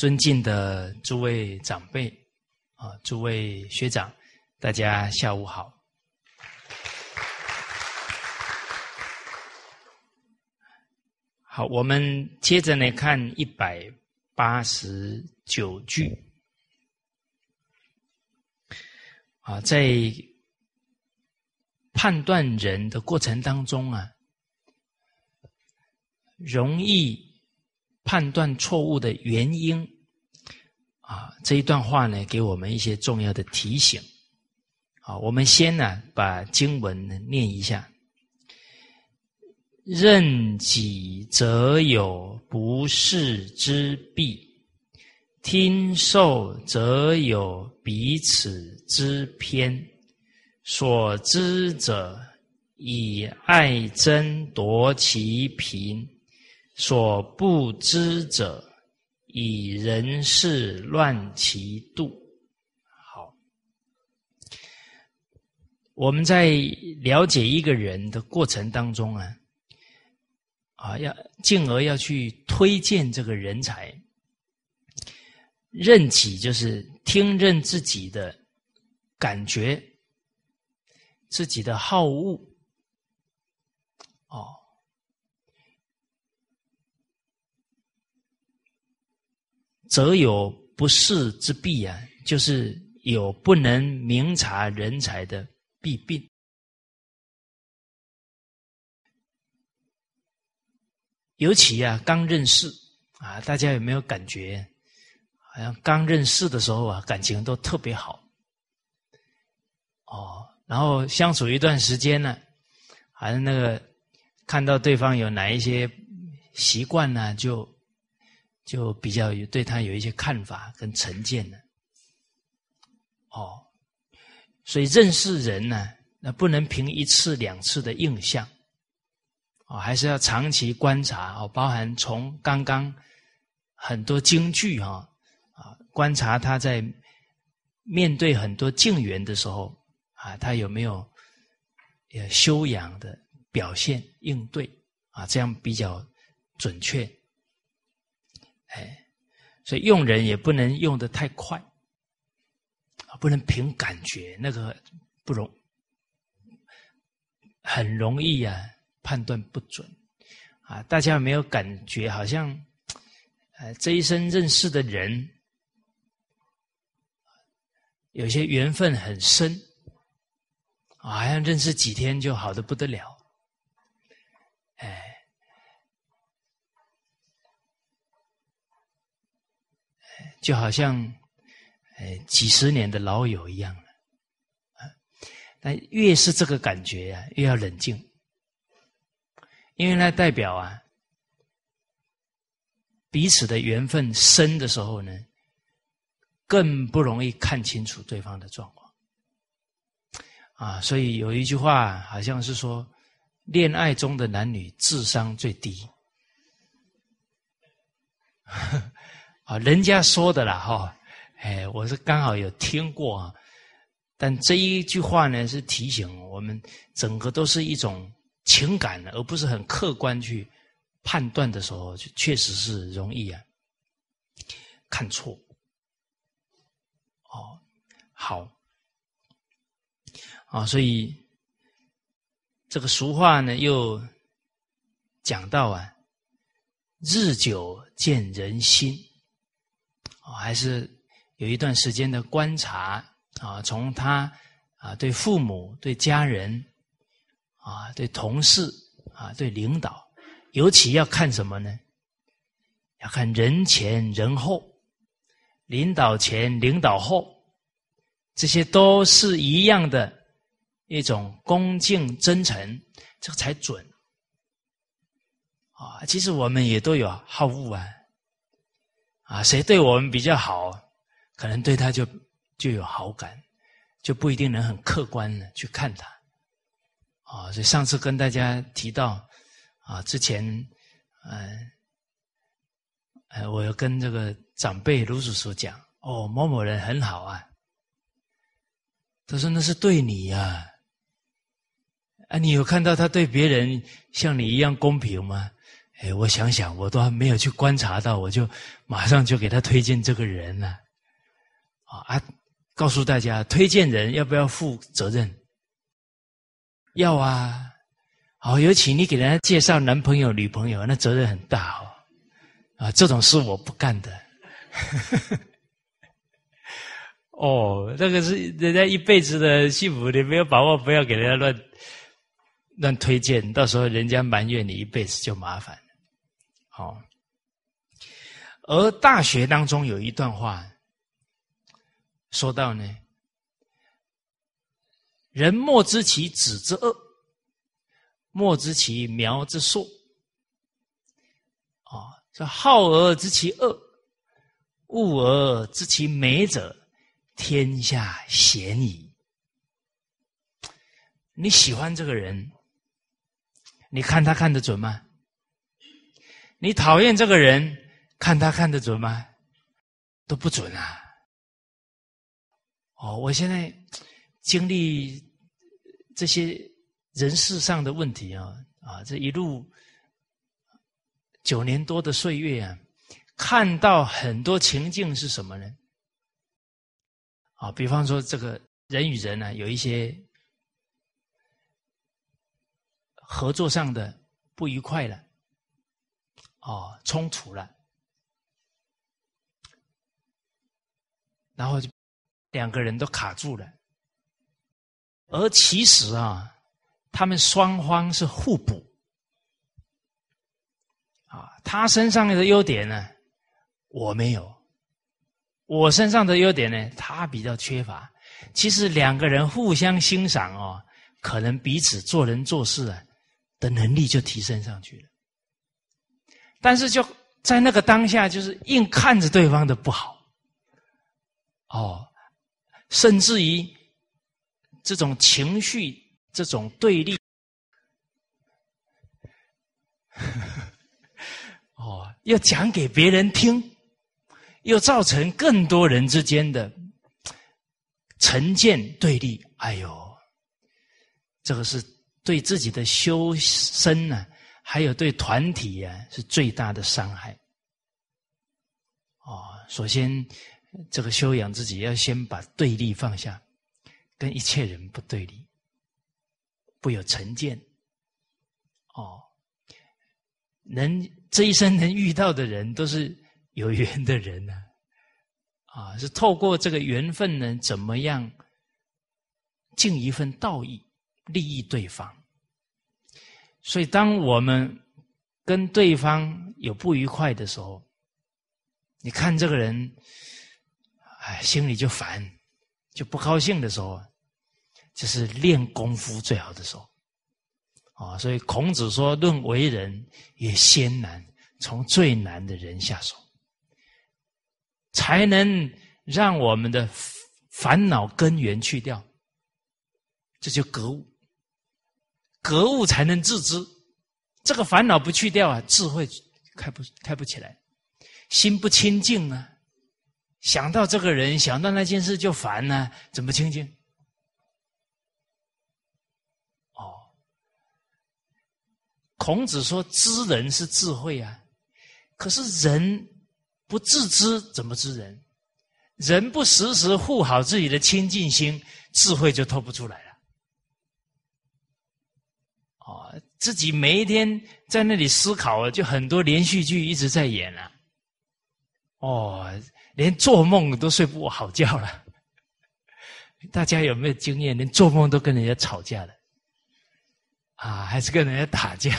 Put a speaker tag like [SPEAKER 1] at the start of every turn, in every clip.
[SPEAKER 1] 尊敬的诸位长辈啊，诸位学长，大家下午好。好，我们接着来看一百八十九句啊，在判断人的过程当中啊，容易。判断错误的原因，啊，这一段话呢，给我们一些重要的提醒。好，我们先呢，把经文念一下：任己则有不是之弊，听受则有彼此之偏。所知者以爱争夺其平。所不知者，以人事乱其度。好，我们在了解一个人的过程当中啊，啊，要进而要去推荐这个人才，任己就是听任自己的感觉，自己的好恶，哦。则有不世之弊啊，就是有不能明察人才的弊病。尤其啊，刚认识啊，大家有没有感觉？好像刚认识的时候啊，感情都特别好。哦，然后相处一段时间呢，好像那个看到对方有哪一些习惯呢，就。就比较有对他有一些看法跟成见了，哦，所以认识人呢，那不能凭一次两次的印象，哦，还是要长期观察哦，包含从刚刚很多京剧哈啊，观察他在面对很多境缘的时候啊，他有没有修养的表现应对啊，这样比较准确。哎，所以用人也不能用的太快，不能凭感觉，那个不容，很容易啊判断不准，啊，大家有没有感觉好像，呃，这一生认识的人，有些缘分很深，啊，好像认识几天就好的不得了，哎。就好像，呃，几十年的老友一样了，啊，但越是这个感觉呀，越要冷静，因为那代表啊，彼此的缘分深的时候呢，更不容易看清楚对方的状况，啊，所以有一句话好像是说，恋爱中的男女智商最低。啊，人家说的啦，哈，哎，我是刚好有听过啊，但这一句话呢，是提醒我们，整个都是一种情感，而不是很客观去判断的时候，确实是容易啊看错。哦，好，啊，所以这个俗话呢，又讲到啊，日久见人心。还是有一段时间的观察啊，从他啊对父母、对家人啊、对同事啊、对领导，尤其要看什么呢？要看人前人后，领导前领导后，这些都是一样的一种恭敬真诚，这个才准啊。其实我们也都有好恶啊。啊，谁对我们比较好，可能对他就就有好感，就不一定能很客观的去看他。啊，所以上次跟大家提到，啊，之前，嗯，呃，我要跟这个长辈卢叔叔讲，哦，某某人很好啊。他说那是对你呀，啊，你有看到他对别人像你一样公平吗？哎，我想想，我都还没有去观察到，我就马上就给他推荐这个人了。啊！告诉大家，推荐人要不要负责任？要啊！好，尤其你给人家介绍男朋友、女朋友，那责任很大哦。啊，这种事我不干的。哦，那个是人家一辈子的幸福，你没有把握，不要给人家乱乱推荐，到时候人家埋怨你一辈子就麻烦。好，而大学当中有一段话。说到呢，人莫知其子之恶，莫知其苗之硕。啊，这好而知其恶，恶而知其美者，天下鲜矣。你喜欢这个人，你看他看得准吗？你讨厌这个人，看他看得准吗？都不准啊。哦，我现在经历这些人事上的问题啊，啊，这一路九年多的岁月啊，看到很多情境是什么呢？啊，比方说这个人与人呢，有一些合作上的不愉快了，哦，冲突了，然后就。两个人都卡住了，而其实啊，他们双方是互补啊。他身上的优点呢，我没有；我身上的优点呢，他比较缺乏。其实两个人互相欣赏哦，可能彼此做人做事啊的能力就提升上去了。但是就在那个当下，就是硬看着对方的不好，哦。甚至于这种情绪、这种对立，哦，要讲给别人听，又造成更多人之间的成见对立。哎呦，这个是对自己的修身呢，还有对团体啊，是最大的伤害。哦，首先。这个修养自己，要先把对立放下，跟一切人不对立，不有成见。哦，能这一生能遇到的人，都是有缘的人呢。啊，是透过这个缘分呢，怎么样尽一份道义，利益对方。所以，当我们跟对方有不愉快的时候，你看这个人。哎，心里就烦，就不高兴的时候，就是练功夫最好的时候。啊，所以孔子说：“论为人，也先难，从最难的人下手，才能让我们的烦恼根源去掉。这就格物，格物才能自知。这个烦恼不去掉啊，智慧开不开不起来，心不清净啊。”想到这个人，想到那件事就烦呢，怎么清净？哦，孔子说知人是智慧啊，可是人不自知怎么知人？人不时时护好自己的清净心，智慧就透不出来了。哦，自己每一天在那里思考，就很多连续剧一直在演了。哦。连做梦都睡不好觉了，大家有没有经验？连做梦都跟人家吵架了，啊，还是跟人家打架？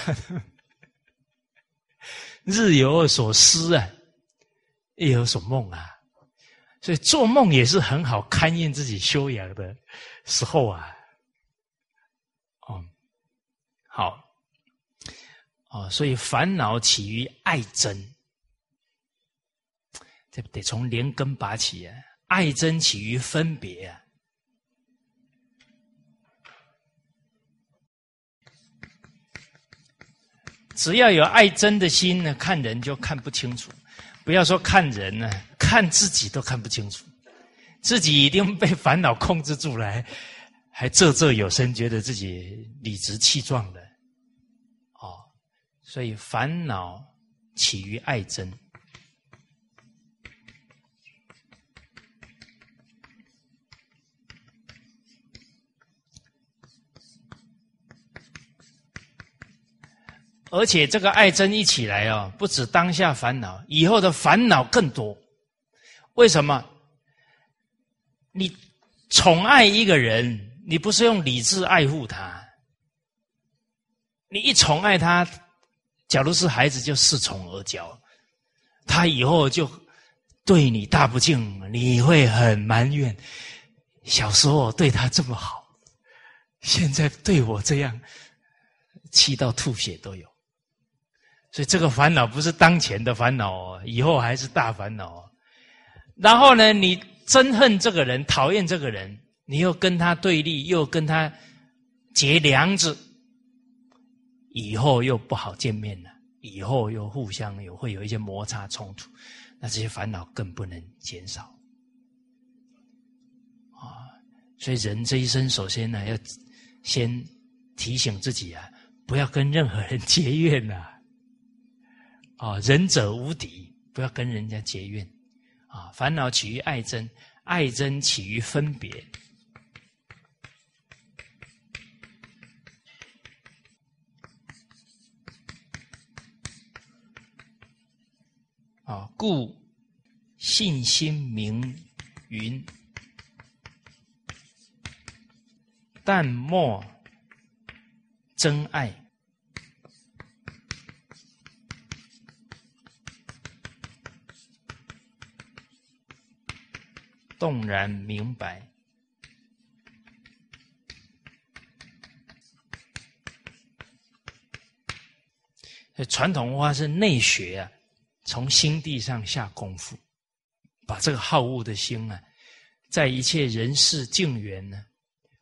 [SPEAKER 1] 日有所思啊，夜有所梦啊，所以做梦也是很好勘验自己修养的时候啊。哦，好，哦，所以烦恼起于爱憎。这得从连根拔起啊！爱憎起于分别啊！只要有爱憎的心呢，看人就看不清楚。不要说看人呢，看自己都看不清楚。自己已经被烦恼控制住了，还仄仄有声，觉得自己理直气壮的。所以烦恼起于爱憎。而且这个爱憎一起来哦，不止当下烦恼，以后的烦恼更多。为什么？你宠爱一个人，你不是用理智爱护他，你一宠爱他，假如是孩子，就恃宠而骄，他以后就对你大不敬，你会很埋怨。小时候对他这么好，现在对我这样，气到吐血都有。所以这个烦恼不是当前的烦恼哦，以后还是大烦恼哦。然后呢，你憎恨这个人，讨厌这个人，你又跟他对立，又跟他结梁子，以后又不好见面了，以后又互相有会有一些摩擦冲突，那这些烦恼更不能减少。啊，所以人这一生首先呢，要先提醒自己啊，不要跟任何人结怨呐。啊，仁者无敌，不要跟人家结怨。啊，烦恼起于爱憎，爱憎起于分别。啊，故信心明云，淡漠真爱。动然明白，传统文化是内学啊，从心地上下功夫，把这个好恶的心啊，在一切人事境缘呢，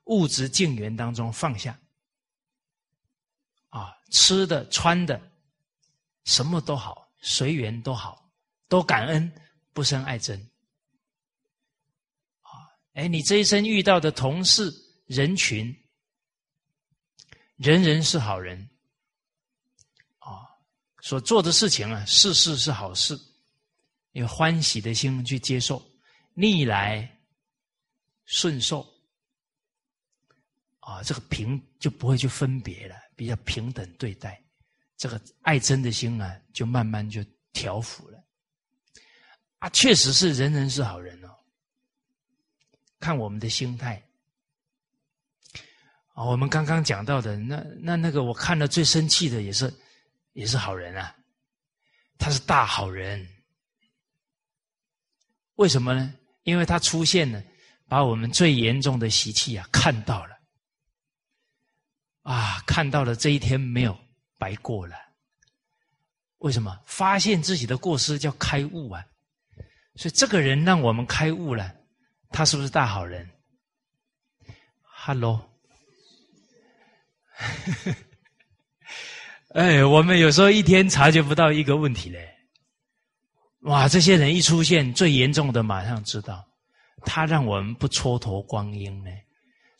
[SPEAKER 1] 物质境缘当中放下，啊，吃的穿的，什么都好，随缘都好，都感恩，不生爱憎。啊哎，你这一生遇到的同事人群，人人是好人，所做的事情啊，事事是好事，有欢喜的心去接受，逆来顺受，啊，这个平就不会去分别了，比较平等对待，这个爱憎的心啊，就慢慢就调伏了，啊，确实是人人是好人哦。看我们的心态。啊，我们刚刚讲到的那那那个，我看了最生气的也是也是好人啊，他是大好人。为什么呢？因为他出现了，把我们最严重的习气啊看到了，啊，看到了这一天没有白过了。为什么？发现自己的过失叫开悟啊，所以这个人让我们开悟了。他是不是大好人？Hello，哎，我们有时候一天察觉不到一个问题嘞。哇，这些人一出现，最严重的马上知道，他让我们不蹉跎光阴呢。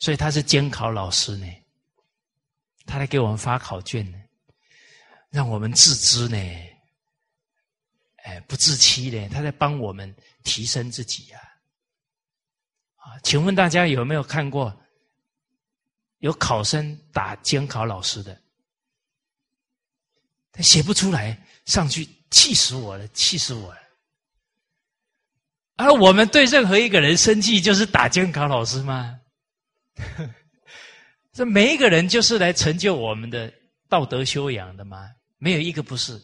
[SPEAKER 1] 所以他是监考老师呢，他来给我们发考卷呢，让我们自知呢，哎，不自欺呢，他在帮我们提升自己呀。啊，请问大家有没有看过有考生打监考老师的？他写不出来，上去气死我了，气死我了！而我们对任何一个人生气，就是打监考老师吗？这每一个人就是来成就我们的道德修养的吗？没有一个不是。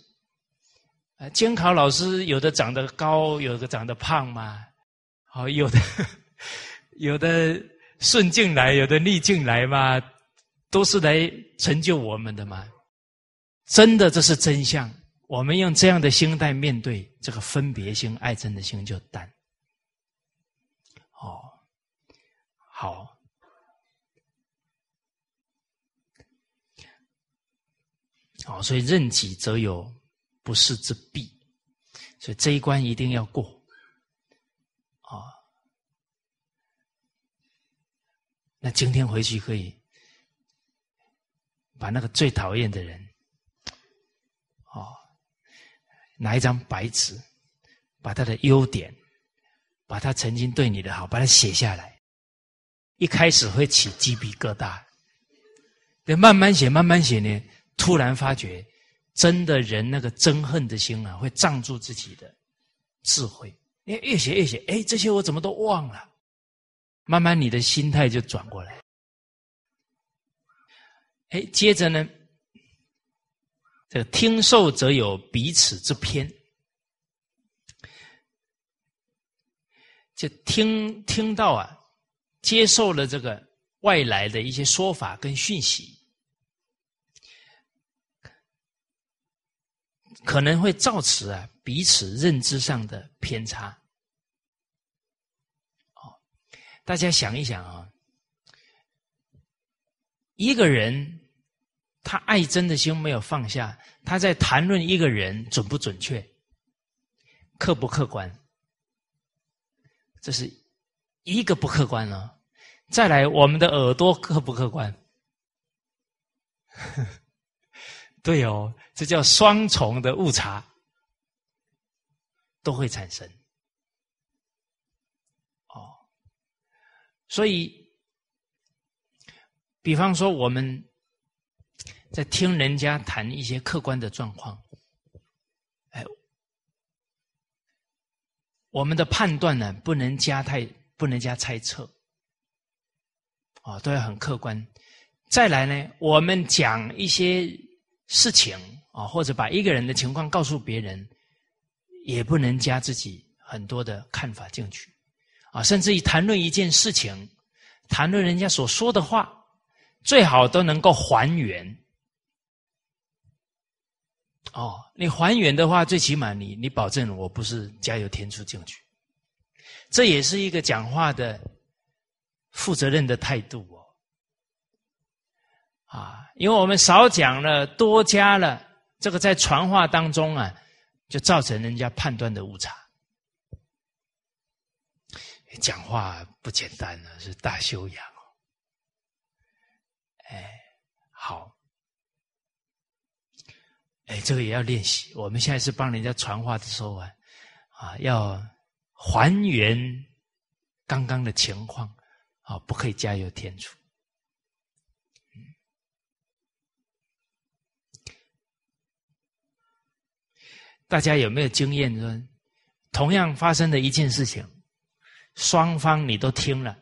[SPEAKER 1] 啊，监考老师有的长得高，有的长得胖吗？好，有的。有的顺境来，有的逆境来嘛，都是来成就我们的嘛。真的，这是真相。我们用这样的心态面对这个分别心、爱憎的心，就淡。哦，好，好，所以任己则有不是之弊，所以这一关一定要过。啊那今天回去可以把那个最讨厌的人拿一张白纸，把他的优点，把他曾经对你的好，把它写下来。一开始会起鸡皮疙瘩，对，慢慢写，慢慢写呢，突然发觉，真的人那个憎恨的心啊，会障住自己的智慧。你越写越写，哎，这些我怎么都忘了？慢慢你的心态就转过来。哎，接着呢，这个听受则有彼此之偏，就听听到啊。接受了这个外来的一些说法跟讯息，可能会造此啊彼此认知上的偏差。哦，大家想一想啊，一个人他爱真的心没有放下，他在谈论一个人准不准确、客不客观，这是一个不客观了。再来，我们的耳朵客不客观？对哦，这叫双重的误差，都会产生。哦，所以，比方说我们在听人家谈一些客观的状况，哎，我们的判断呢，不能加太，不能加猜测。啊，都要很客观。再来呢，我们讲一些事情啊，或者把一个人的情况告诉别人，也不能加自己很多的看法进去。啊，甚至于谈论一件事情，谈论人家所说的话，最好都能够还原。哦，你还原的话，最起码你你保证我不是加油添醋进去。这也是一个讲话的。负责任的态度哦，啊，因为我们少讲了，多加了，这个在传话当中啊，就造成人家判断的误差。讲话不简单呢，是大修养哦。哎，好，哎，这个也要练习。我们现在是帮人家传话的时候啊，啊，要还原刚刚的情况。啊，不可以加油添醋。大家有没有经验？说同样发生的一件事情，双方你都听了，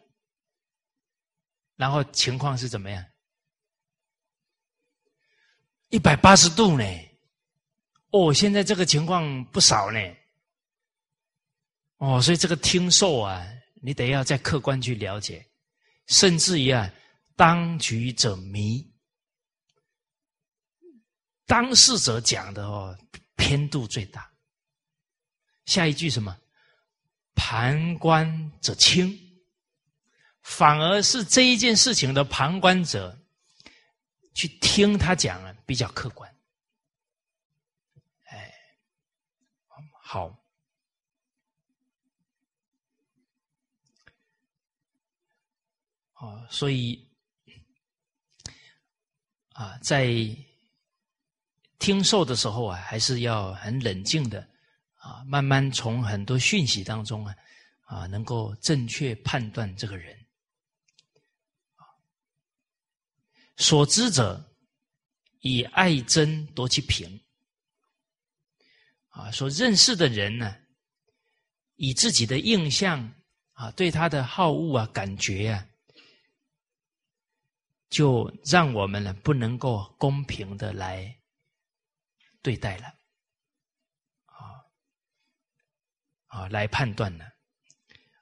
[SPEAKER 1] 然后情况是怎么样？一百八十度呢？哦，现在这个情况不少呢。哦，所以这个听受啊，你得要再客观去了解。甚至于啊，当局者迷，当事者讲的哦，偏度最大。下一句什么？旁观者清，反而是这一件事情的旁观者去听他讲啊，比较客观。哎，好。啊，所以啊，在听受的时候啊，还是要很冷静的啊，慢慢从很多讯息当中啊啊，能够正确判断这个人。所知者以爱憎夺其平啊，所认识的人呢，以自己的印象啊，对他的好恶啊，感觉啊。就让我们呢不能够公平的来对待了，啊啊来判断呢，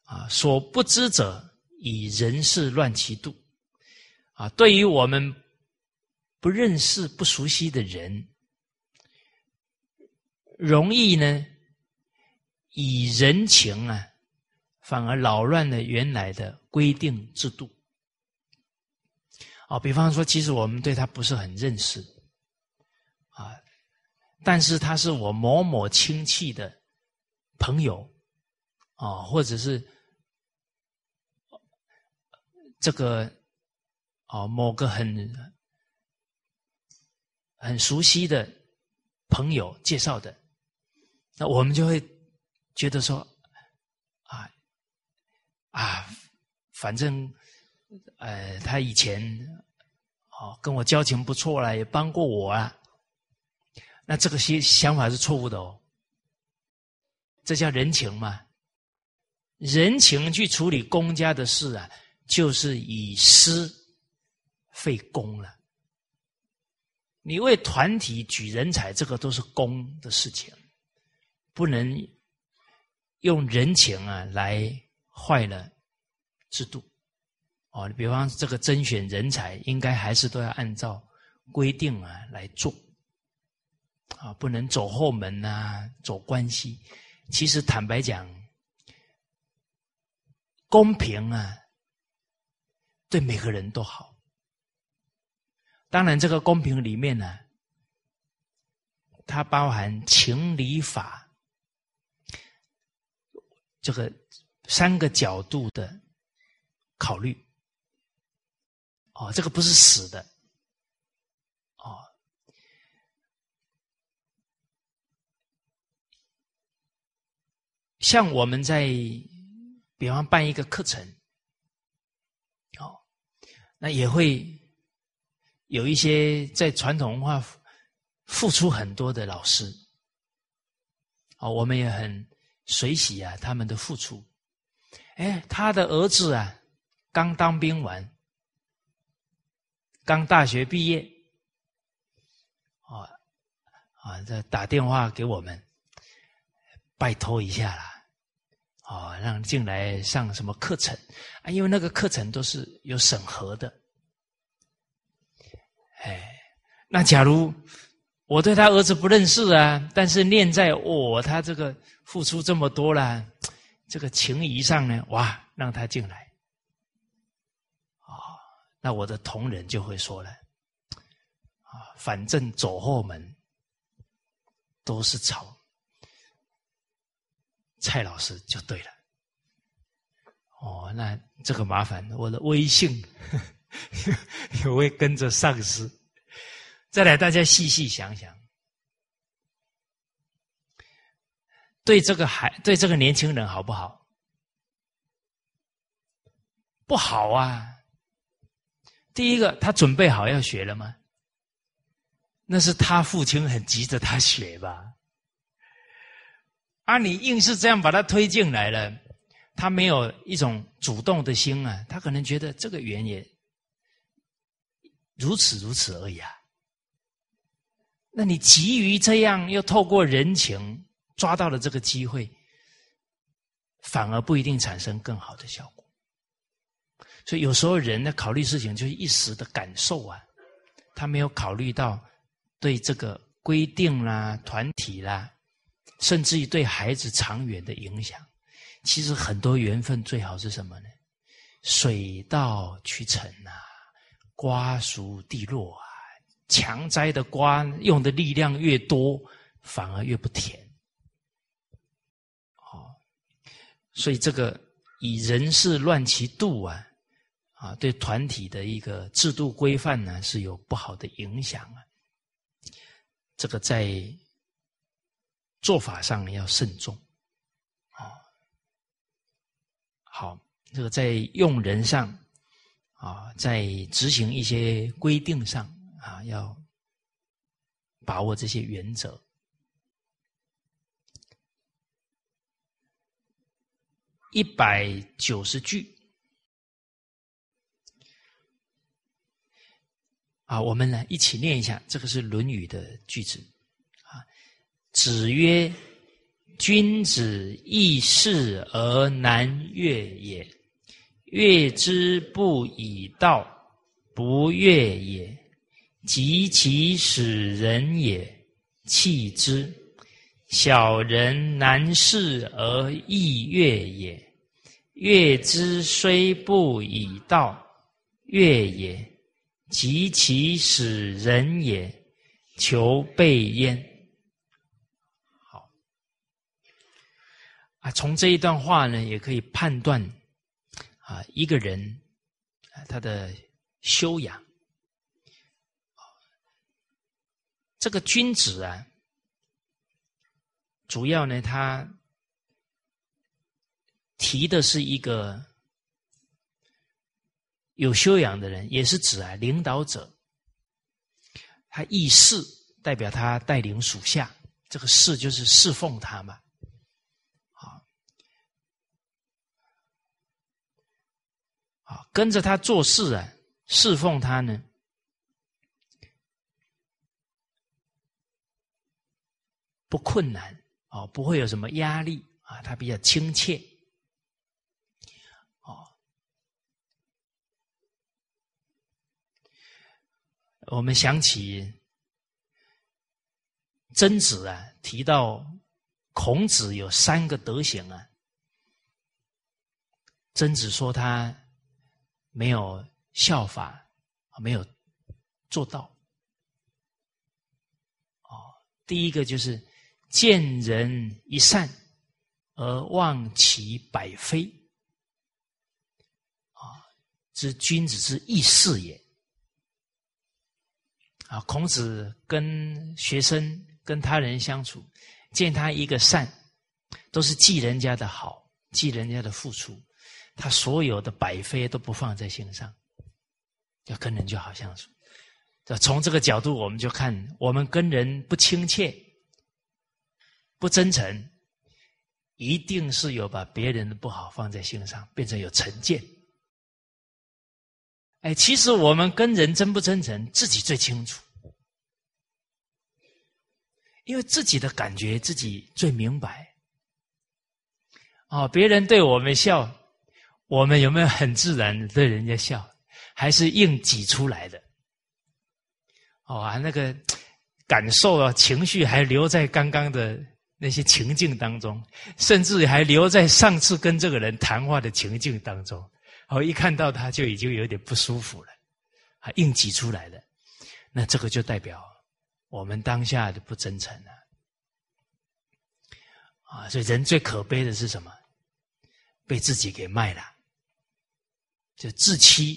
[SPEAKER 1] 啊所不知者以人事乱其度，啊对于我们不认识不熟悉的人，容易呢以人情啊，反而扰乱了原来的规定制度。啊，比方说，其实我们对他不是很认识，啊，但是他是我某某亲戚的朋友，啊，或者是这个啊某个很很熟悉的朋友介绍的，那我们就会觉得说，啊啊，反正呃，他以前哦跟我交情不错了，也帮过我啊。那这个些想法是错误的哦。这叫人情嘛？人情去处理公家的事啊，就是以私废公了。你为团体举人才，这个都是公的事情，不能用人情啊来坏了制度。哦，你比方这个甄选人才，应该还是都要按照规定啊来做，啊，不能走后门呐，走关系。其实坦白讲，公平啊，对每个人都好。当然，这个公平里面呢，它包含情理法这个三个角度的考虑。哦，这个不是死的。哦像我们在，比方办一个课程，哦，那也会有一些在传统文化付出很多的老师，哦，我们也很随喜啊他们的付出。哎，他的儿子啊，刚当兵完，刚大学毕业，啊啊，这打电话给我们，拜托一下啦。哦，让进来上什么课程啊？因为那个课程都是有审核的。哎，那假如我对他儿子不认识啊，但是念在我他这个付出这么多了，这个情谊上呢，哇，让他进来。啊，那我的同仁就会说了，啊，反正走后门都是草。蔡老师就对了，哦，那这个麻烦，我的微信 也会跟着丧失。再来，大家细细想想，对这个孩，对这个年轻人好不好？不好啊！第一个，他准备好要学了吗？那是他父亲很急着他学吧。啊！你硬是这样把他推进来了，他没有一种主动的心啊，他可能觉得这个缘也如此如此而已啊。那你急于这样，又透过人情抓到了这个机会，反而不一定产生更好的效果。所以有时候人呢，考虑事情就是一时的感受啊，他没有考虑到对这个规定啦、团体啦。甚至于对孩子长远的影响，其实很多缘分最好是什么呢？水到渠成啊，瓜熟蒂落啊。强摘的瓜用的力量越多，反而越不甜。哦，所以这个以人事乱其度啊，啊，对团体的一个制度规范呢是有不好的影响啊。这个在。做法上要慎重，啊，好，这个在用人上，啊，在执行一些规定上，啊，要把握这些原则。一百九十句，啊，我们来一起念一下，这个是《论语》的句子啊。子曰：“君子易事而难悦也。悦之不以道，不悦也。及其使人也，弃之。小人难事而易悦也。悦之虽不以道，悦也。及其使人也，求备焉。”好啊，从这一段话呢，也可以判断啊，一个人啊他的修养。这个君子啊，主要呢，他提的是一个有修养的人，也是指啊领导者。他议事，代表他带领属下，这个事就是侍奉他嘛。好，好，跟着他做事啊，侍奉他呢。不困难哦，不会有什么压力啊，他比较亲切哦。我们想起曾子啊，提到孔子有三个德行啊，曾子说他没有效法，没有做到。哦，第一个就是。见人一善而忘其百非，啊，知君子之义事也。啊，孔子跟学生、跟他人相处，见他一个善，都是记人家的好，记人家的付出，他所有的百非都不放在心上，要跟人就好相处。从这个角度，我们就看，我们跟人不亲切。不真诚，一定是有把别人的不好放在心上，变成有成见。哎，其实我们跟人真不真诚，自己最清楚，因为自己的感觉自己最明白。哦，别人对我们笑，我们有没有很自然的对人家笑，还是硬挤出来的？哦啊，那个感受啊，情绪还留在刚刚的。那些情境当中，甚至还留在上次跟这个人谈话的情境当中，哦，一看到他就已经有点不舒服了，还硬挤出来的，那这个就代表我们当下的不真诚了，啊，所以人最可悲的是什么？被自己给卖了，就自欺，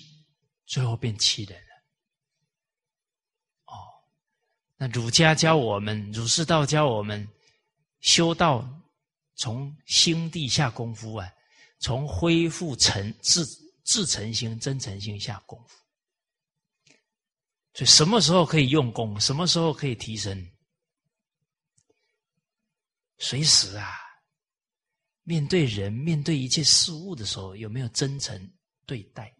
[SPEAKER 1] 最后变欺人了。哦，那儒家教我们，儒释道教我们。修道从心地下功夫啊，从恢复诚自自诚心、真诚心下功夫。所以什么时候可以用功？什么时候可以提升？随时啊，面对人、面对一切事物的时候，有没有真诚对待？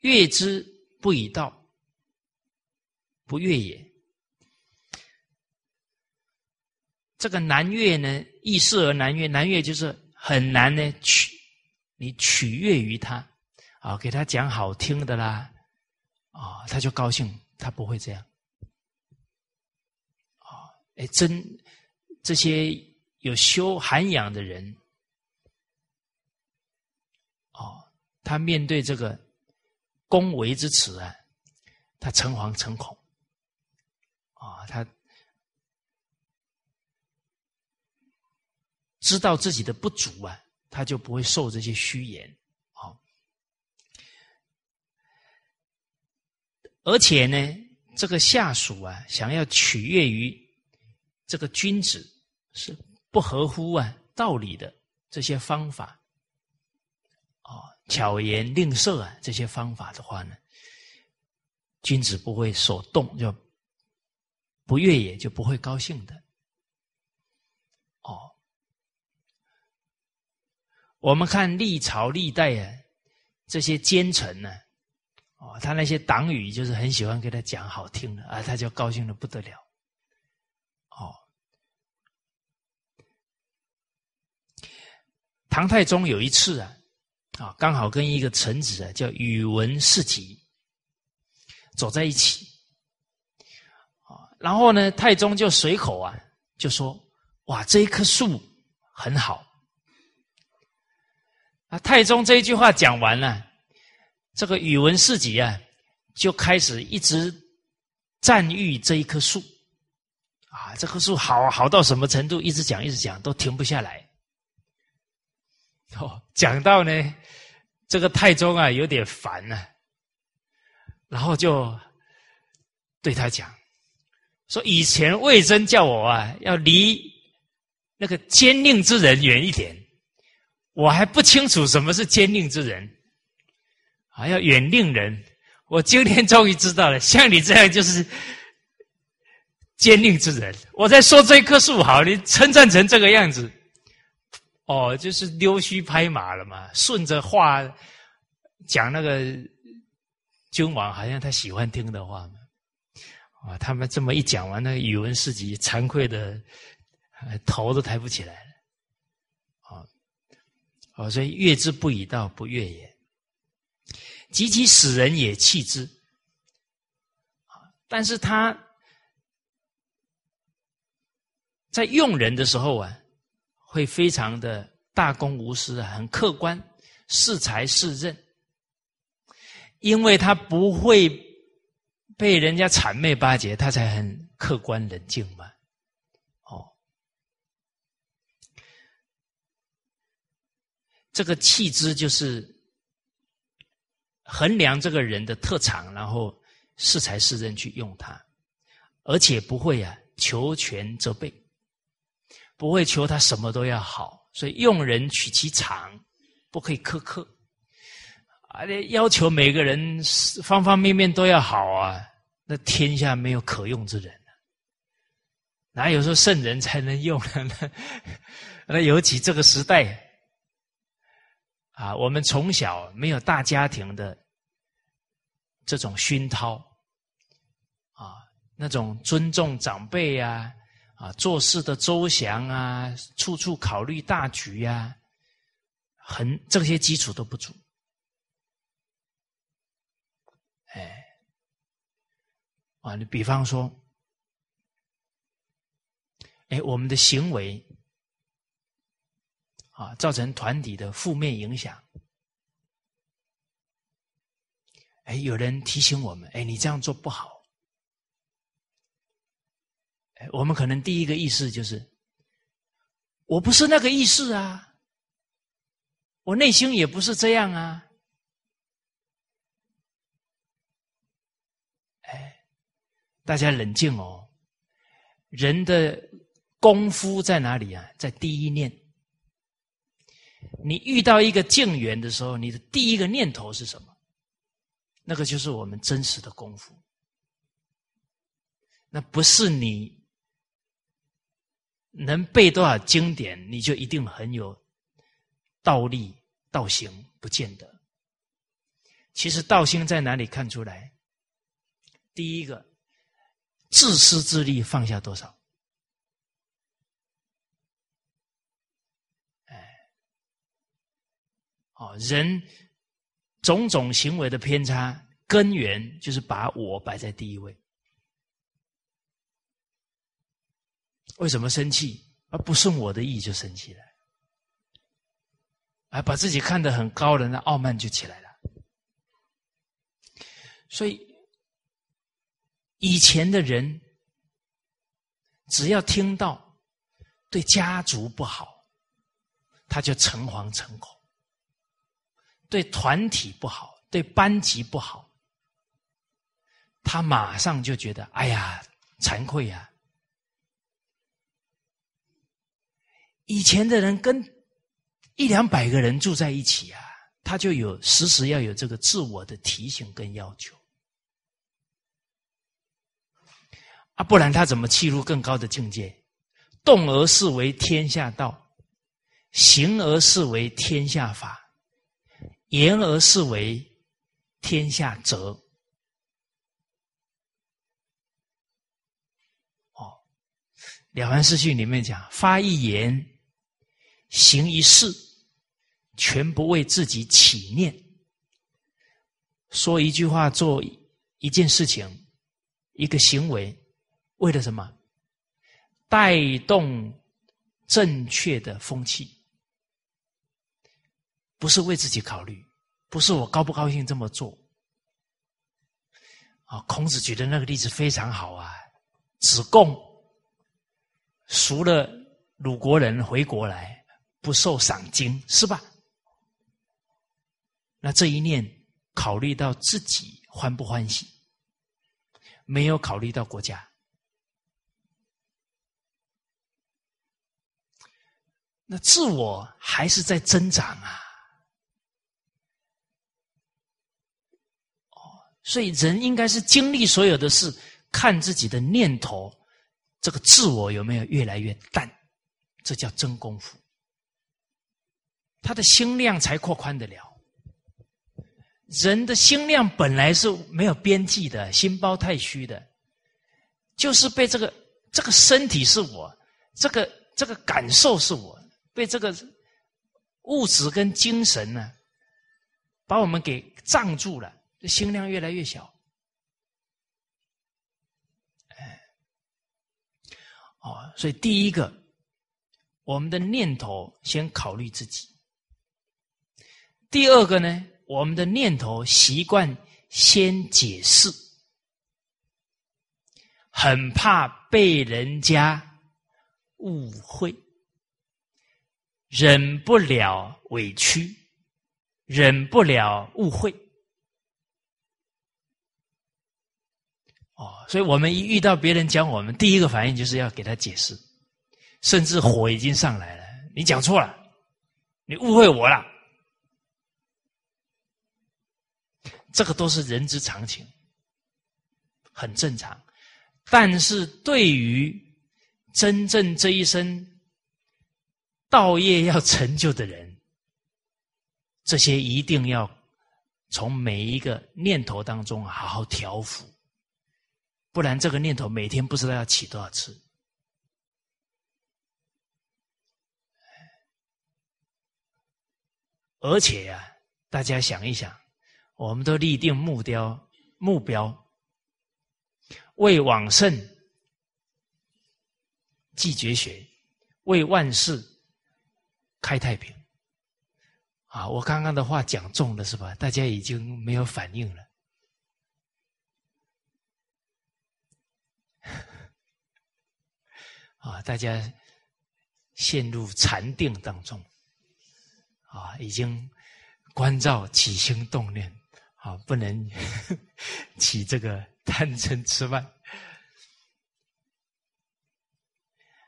[SPEAKER 1] 悦之不以道，不悦也。这个难悦呢，易事而难悦，难悦就是很难呢取你取悦于他啊，给他讲好听的啦啊，他就高兴，他不会这样啊。哎，真这些有修涵养的人哦，他面对这个。恭维之词啊，他诚惶诚恐啊，他知道自己的不足啊，他就不会受这些虚言啊。而且呢，这个下属啊，想要取悦于这个君子，是不合乎啊道理的这些方法啊。巧言令色啊，这些方法的话呢，君子不会所动，就不悦也，就不会高兴的。哦，我们看历朝历代啊，这些奸臣呢，哦，他那些党羽就是很喜欢给他讲好听的啊，他就高兴的不得了。哦，唐太宗有一次啊。啊，刚好跟一个臣子啊，叫宇文士集走在一起，啊，然后呢，太宗就随口啊，就说：“哇，这一棵树很好。”啊，太宗这一句话讲完了，这个宇文士集啊，就开始一直赞誉这一棵树，啊，这棵树好好到什么程度？一直讲，一直讲，都停不下来。哦，讲到呢。这个太宗啊有点烦了，然后就对他讲说：“以前魏征叫我啊要离那个奸佞之人远一点，我还不清楚什么是奸佞之人，还要远令人。我今天终于知道了，像你这样就是奸佞之人。我在说这棵树好，你称赞成这个样子。”哦，就是溜须拍马了嘛，顺着话讲那个君王，好像他喜欢听的话嘛。啊，他们这么一讲完，那个宇文四级惭愧的头都抬不起来了。啊，哦，所以悦之不以道，不悦也。及其使人也弃之。啊，但是他在用人的时候啊。会非常的大公无私，很客观，是才是任，因为他不会被人家谄媚巴结，他才很客观冷静嘛。哦，这个气质就是衡量这个人的特长，然后是才是任去用他，而且不会啊求全责备。不会求他什么都要好，所以用人取其长，不可以苛刻，而且要求每个人方方面面都要好啊，那天下没有可用之人哪有说圣人才能用呢？那尤其这个时代啊，我们从小没有大家庭的这种熏陶啊，那种尊重长辈呀。啊，做事的周详啊，处处考虑大局呀，很这些基础都不足。哎，啊，你比方说，哎，我们的行为啊，造成团体的负面影响。哎，有人提醒我们，哎，你这样做不好。我们可能第一个意识就是，我不是那个意识啊，我内心也不是这样啊。哎，大家冷静哦，人的功夫在哪里啊？在第一念。你遇到一个境缘的时候，你的第一个念头是什么？那个就是我们真实的功夫，那不是你。能背多少经典，你就一定很有道力道行，不见得。其实道心在哪里看出来？第一个，自私自利放下多少？哎，哦，人种种行为的偏差根源就是把我摆在第一位。为什么生气？而不顺我的意就生气了，啊，把自己看得很高的那傲慢就起来了。所以以前的人，只要听到对家族不好，他就诚惶诚恐；对团体不好，对班级不好，他马上就觉得哎呀，惭愧呀。以前的人跟一两百个人住在一起啊，他就有时时要有这个自我的提醒跟要求啊，不然他怎么契入更高的境界？动而视为天下道，行而视为天下法，言而视为天下则。哦，《了凡四训》里面讲，发一言。行一事，全不为自己起念。说一句话，做一件事情，一个行为，为了什么？带动正确的风气，不是为自己考虑，不是我高不高兴这么做。啊，孔子举的那个例子非常好啊，子贡赎了鲁国人回国来。不受赏金是吧？那这一念考虑到自己欢不欢喜，没有考虑到国家。那自我还是在增长啊！哦，所以人应该是经历所有的事，看自己的念头，这个自我有没有越来越淡，这叫真功夫。他的心量才扩宽得了。人的心量本来是没有边际的，心包太虚的，就是被这个这个身体是我，这个这个感受是我。被这个物质跟精神呢，把我们给障住了，心量越来越小。哎，哦，所以第一个，我们的念头先考虑自己；第二个呢，我们的念头习惯先解释，很怕被人家误会。忍不了委屈，忍不了误会，哦，所以我们一遇到别人讲我们，第一个反应就是要给他解释，甚至火已经上来了。你讲错了，你误会我了，这个都是人之常情，很正常。但是对于真正这一生，道业要成就的人，这些一定要从每一个念头当中好好调伏，不然这个念头每天不知道要起多少次。而且呀，大家想一想，我们都立定目标，目标为往圣继绝学，为万事。开太平，啊！我刚刚的话讲重了是吧？大家已经没有反应了，啊！大家陷入禅定当中，啊！已经关照起心动念，啊！不能 起这个贪嗔痴慢。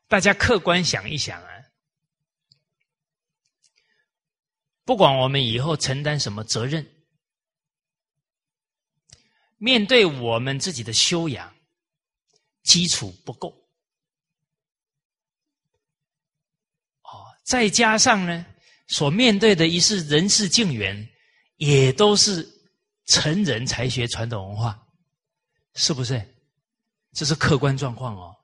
[SPEAKER 1] 大家客观想一想啊。不管我们以后承担什么责任，面对我们自己的修养基础不够，哦，再加上呢，所面对的一是人事境缘，也都是成人才学传统文化，是不是？这是客观状况哦。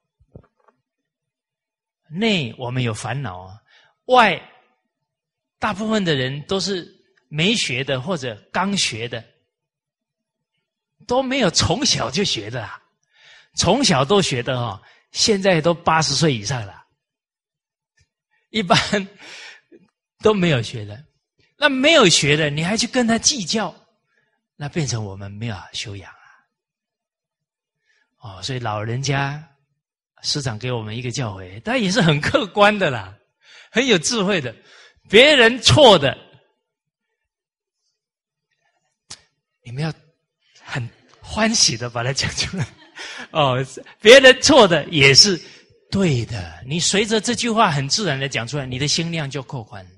[SPEAKER 1] 内我们有烦恼啊，外。大部分的人都是没学的或者刚学的，都没有从小就学的，从小都学的哈，现在都八十岁以上了，一般都没有学的。那没有学的，你还去跟他计较，那变成我们没有修养啊！哦，所以老人家师长给我们一个教诲，但也是很客观的啦，很有智慧的。别人错的，你们要很欢喜的把它讲出来。哦，别人错的也是对的。你随着这句话很自然的讲出来，你的心量就扩宽了。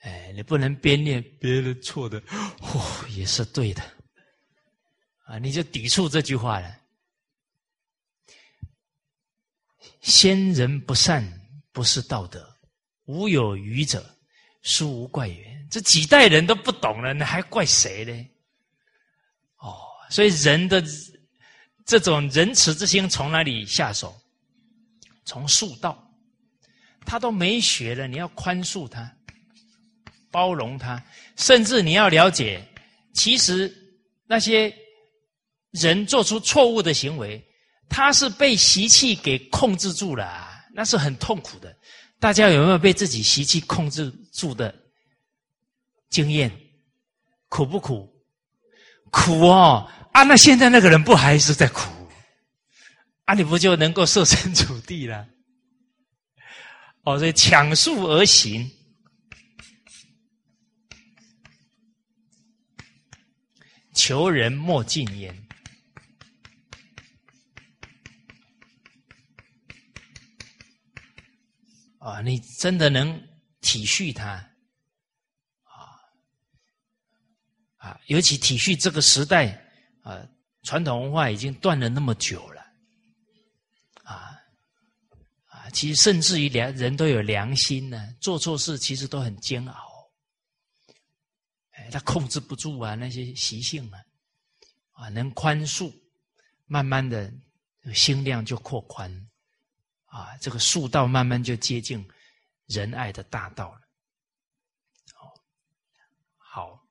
[SPEAKER 1] 哎，你不能编念别人错的，哦，也是对的。啊，你就抵触这句话了。先人不善。不是道德，无有愚者，殊无怪也。这几代人都不懂了，那还怪谁呢？哦，所以人的这种仁慈之心从哪里下手？从恕道，他都没学了，你要宽恕他，包容他，甚至你要了解，其实那些人做出错误的行为，他是被习气给控制住了。那是很痛苦的，大家有没有被自己习气控制住的经验？苦不苦？苦哦！啊，那现在那个人不还是在苦？啊，你不就能够设身处地了？哦，所以抢速而行，求人莫近焉。啊，你真的能体恤他，啊啊，尤其体恤这个时代啊，传统文化已经断了那么久了，啊啊，其实甚至于良人都有良心呢，做错事其实都很煎熬，他控制不住啊那些习性啊，啊，能宽恕，慢慢的心量就扩宽。啊，这个树道慢慢就接近仁爱的大道了。哦，好，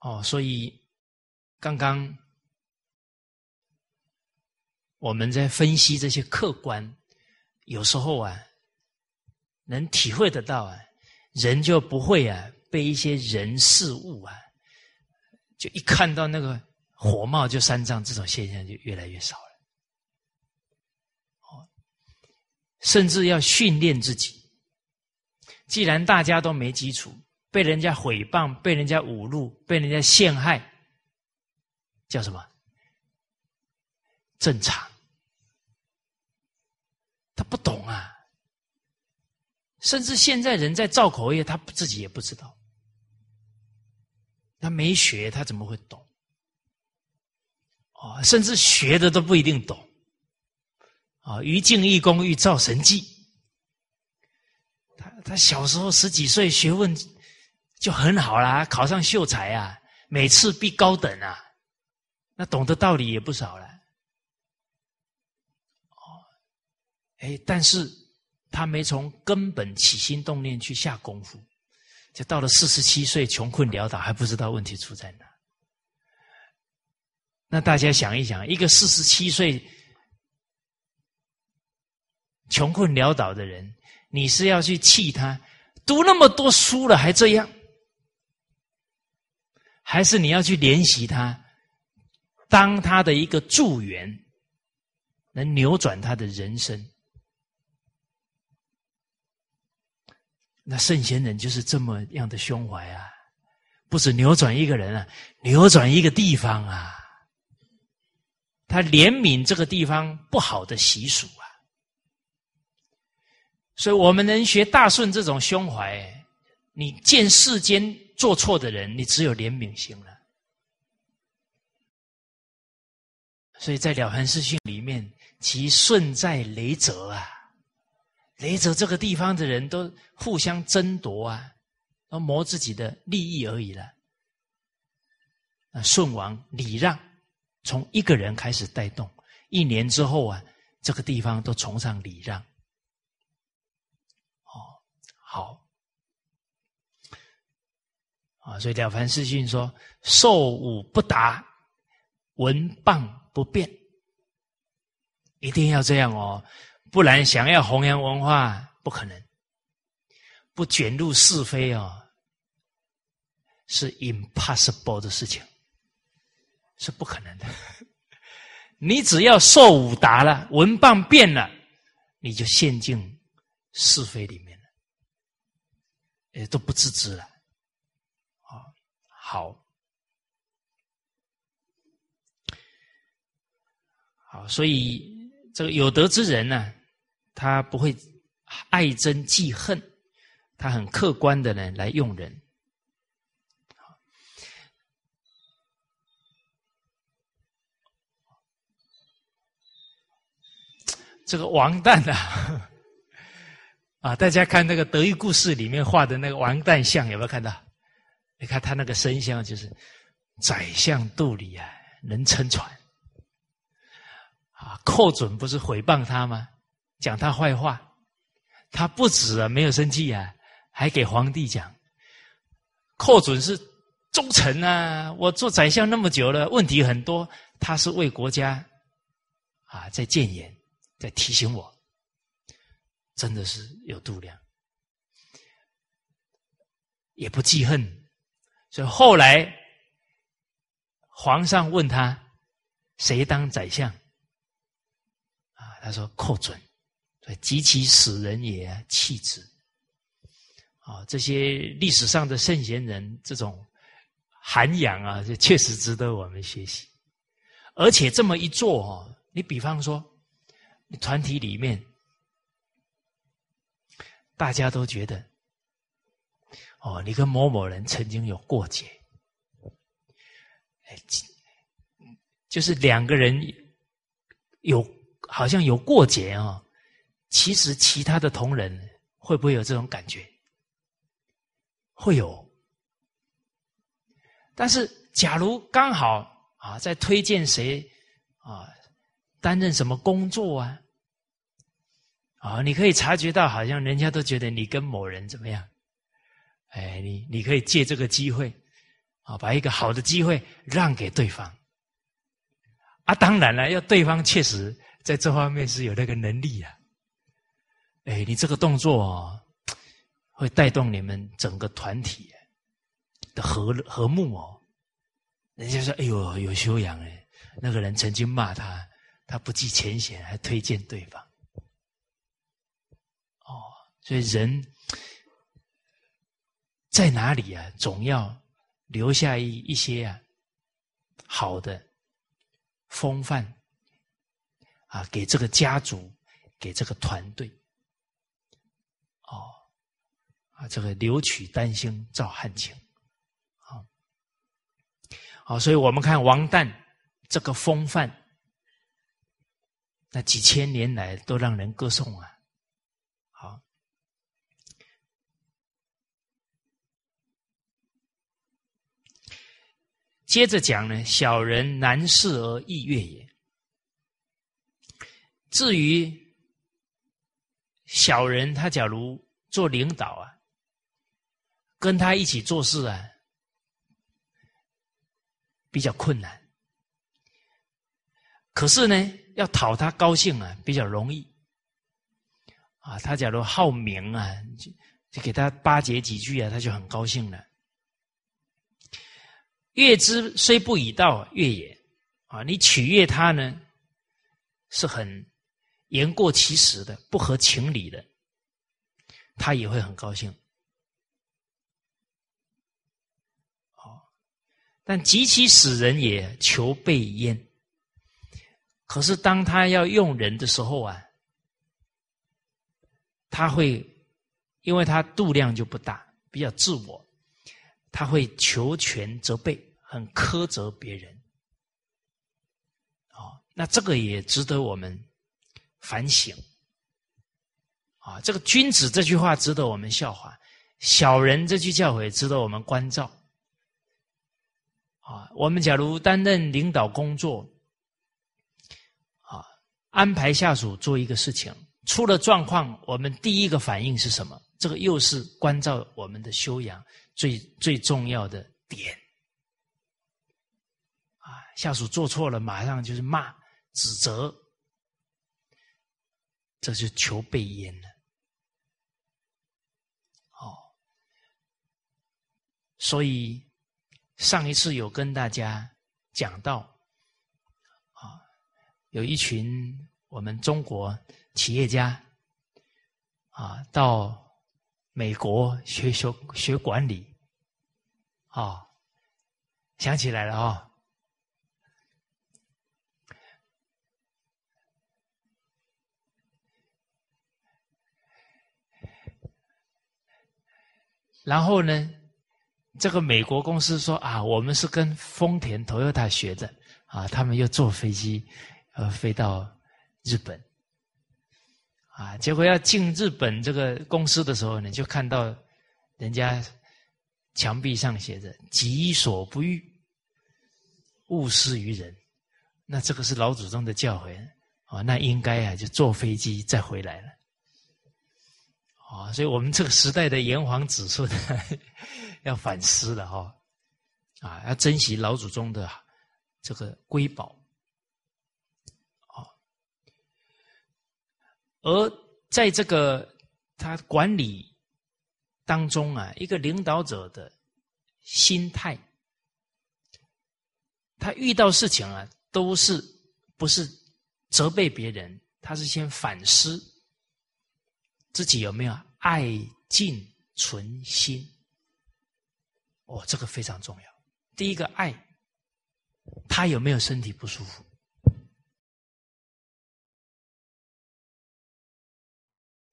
[SPEAKER 1] 哦，所以刚刚我们在分析这些客观，有时候啊，能体会得到啊，人就不会啊。被一些人事物啊，就一看到那个火冒就三丈这种现象就越来越少了。哦，甚至要训练自己。既然大家都没基础，被人家毁谤、被人家侮辱、被人家陷害，叫什么？正常。他不懂啊，甚至现在人在造口业，他自己也不知道。他没学，他怎么会懂？哦，甚至学的都不一定懂。啊，于敬义公欲造神迹。他他小时候十几岁，学问就很好啦，考上秀才啊，每次必高等啊，那懂得道理也不少了。哦，哎，但是他没从根本起心动念去下功夫。就到了四十七岁，穷困潦倒，还不知道问题出在哪。那大家想一想，一个四十七岁穷困潦倒的人，你是要去气他读那么多书了还这样，还是你要去怜惜他，当他的一个助缘，能扭转他的人生？那圣贤人就是这么样的胸怀啊！不止扭转一个人啊，扭转一个地方啊！他怜悯这个地方不好的习俗啊！所以我们能学大顺这种胸怀，你见世间做错的人，你只有怜悯心了。所以在了凡四训里面，其顺在雷泽啊！雷泽这个地方的人都互相争夺啊，都谋自己的利益而已了。那舜王礼让，从一个人开始带动，一年之后啊，这个地方都崇尚礼让。哦，好，啊，所以了凡四训说：受武不达，文棒不变，一定要这样哦。不然，想要弘扬文化不可能，不卷入是非哦，是 impossible 的事情，是不可能的。你只要受武达了，文棒变了，你就陷进是非里面了，也都不自知了。啊，好，好，所以这个有德之人呢。他不会爱憎记恨，他很客观的呢来用人。这个王旦啊，啊，大家看那个德育故事里面画的那个王旦像，有没有看到？你看他那个身像，就是宰相肚里啊，能撑船。啊，寇准不是诽谤他吗？讲他坏话，他不止啊，没有生气啊，还给皇帝讲，寇准是忠臣啊，我做宰相那么久了，问题很多，他是为国家啊在谏言，在提醒我，真的是有度量，也不记恨，所以后来皇上问他谁当宰相，啊，他说寇准。极其使人也弃之。啊，这些历史上的圣贤人这种涵养啊，就确实值得我们学习。而且这么一做哦，你比方说，团体里面大家都觉得，哦，你跟某某人曾经有过节，就是两个人有好像有过节啊。其实其他的同仁会不会有这种感觉？会有。但是假如刚好啊，在推荐谁啊担任什么工作啊，啊，你可以察觉到，好像人家都觉得你跟某人怎么样？哎，你你可以借这个机会啊，把一个好的机会让给对方。啊，当然了，要对方确实在这方面是有那个能力啊。哎，你这个动作哦，会带动你们整个团体的和和睦哦。人家说：“哎呦，有修养哎，那个人曾经骂他，他不计前嫌，还推荐对方。”哦，所以人在哪里啊，总要留下一一些啊好的风范啊，给这个家族，给这个团队。哦，啊，这个留取丹心照汗青，啊，好，所以我们看王旦这个风范，那几千年来都让人歌颂啊。好，接着讲呢，小人难事而易悦也。至于。小人他假如做领导啊，跟他一起做事啊，比较困难。可是呢，要讨他高兴啊，比较容易。啊，他假如好名啊，就就给他巴结几句啊，他就很高兴了。悦之虽不以道悦也，啊，你取悦他呢，是很。言过其实的、不合情理的，他也会很高兴。哦，但极其使人也求备焉。可是当他要用人的时候啊，他会，因为他度量就不大，比较自我，他会求全责备，很苛责别人。哦，那这个也值得我们。反省啊！这个君子这句话值得我们笑话，小人这句教诲值得我们关照啊！我们假如担任领导工作啊，安排下属做一个事情，出了状况，我们第一个反应是什么？这个又是关照我们的修养最最重要的点啊！下属做错了，马上就是骂、指责。这是求被淹了，哦，所以上一次有跟大家讲到，啊，有一群我们中国企业家，啊，到美国学学学管理，啊，想起来了啊。然后呢，这个美国公司说啊，我们是跟丰田、Toyota 学的啊，他们又坐飞机，呃，飞到日本，啊，结果要进日本这个公司的时候呢，就看到人家墙壁上写着“己所不欲，勿施于人”，那这个是老祖宗的教诲啊，那应该啊就坐飞机再回来了。啊，所以我们这个时代的炎黄子孙要反思了哈，啊，要珍惜老祖宗的这个瑰宝，啊，而在这个他管理当中啊，一个领导者的心态，他遇到事情啊，都是不是责备别人，他是先反思。自己有没有爱敬存心？哦，这个非常重要。第一个爱，他有没有身体不舒服？